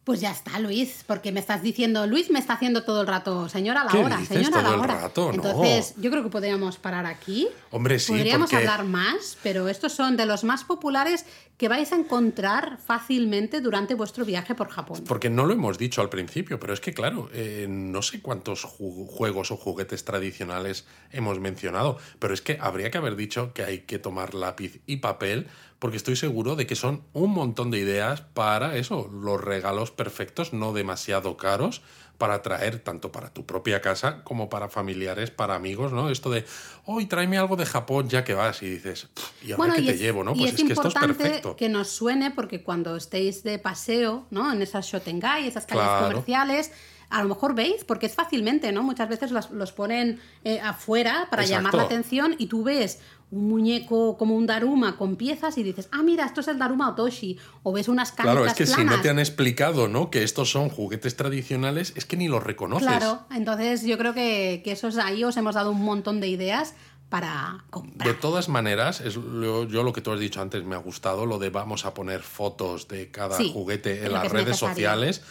Pues ya está, Luis, porque me estás diciendo, Luis me está haciendo todo el rato, señora la hora, señora la hora. Entonces, yo creo que podríamos parar aquí. Hombre, sí. Podríamos hablar más, pero estos son de los más populares que vais a encontrar fácilmente durante vuestro viaje por Japón. Porque no lo hemos dicho al principio, pero es que, claro, eh, no sé cuántos juegos o juguetes tradicionales hemos mencionado, pero es que habría que haber dicho que hay que tomar lápiz y papel porque estoy seguro de que son un montón de ideas para eso, los regalos perfectos, no demasiado caros, para traer tanto para tu propia casa como para familiares, para amigos, ¿no? Esto de, hoy tráeme algo de Japón ya que vas y dices, ¿y ahora qué te llevo, no? Pues es, que esto es perfecto. que nos suene porque cuando estéis de paseo, ¿no? En esas Shotengai, esas calles comerciales, a lo mejor veis, porque es fácilmente, ¿no? Muchas veces los, ponen eh, afuera para llamar la atención y tú ves un muñeco como un Daruma con piezas y dices, ah, mira, esto es el Daruma Otoshi. O ves unas canicas Claro, es que si no te han explicado, ¿no? Que estos son juguetes tradicionales, es que ni los reconoces. Claro, entonces yo creo que, que esos ahí os hemos dado un montón de ideas para comprar. De todas maneras, es yo lo que tú has dicho antes me ha gustado, lo de vamos a poner fotos de cada juguete en las redes sociales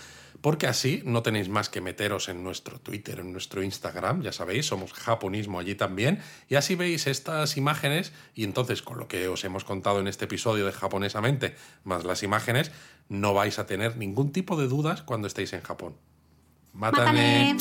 porque así no tenéis más que meteros en nuestro Twitter, en nuestro Instagram, ya sabéis, somos japonismo allí también, y así veis estas imágenes y entonces con lo que os hemos contado en este episodio de japonesamente, más las imágenes, no vais a tener ningún tipo de dudas cuando estéis en Japón. ¡Mátame!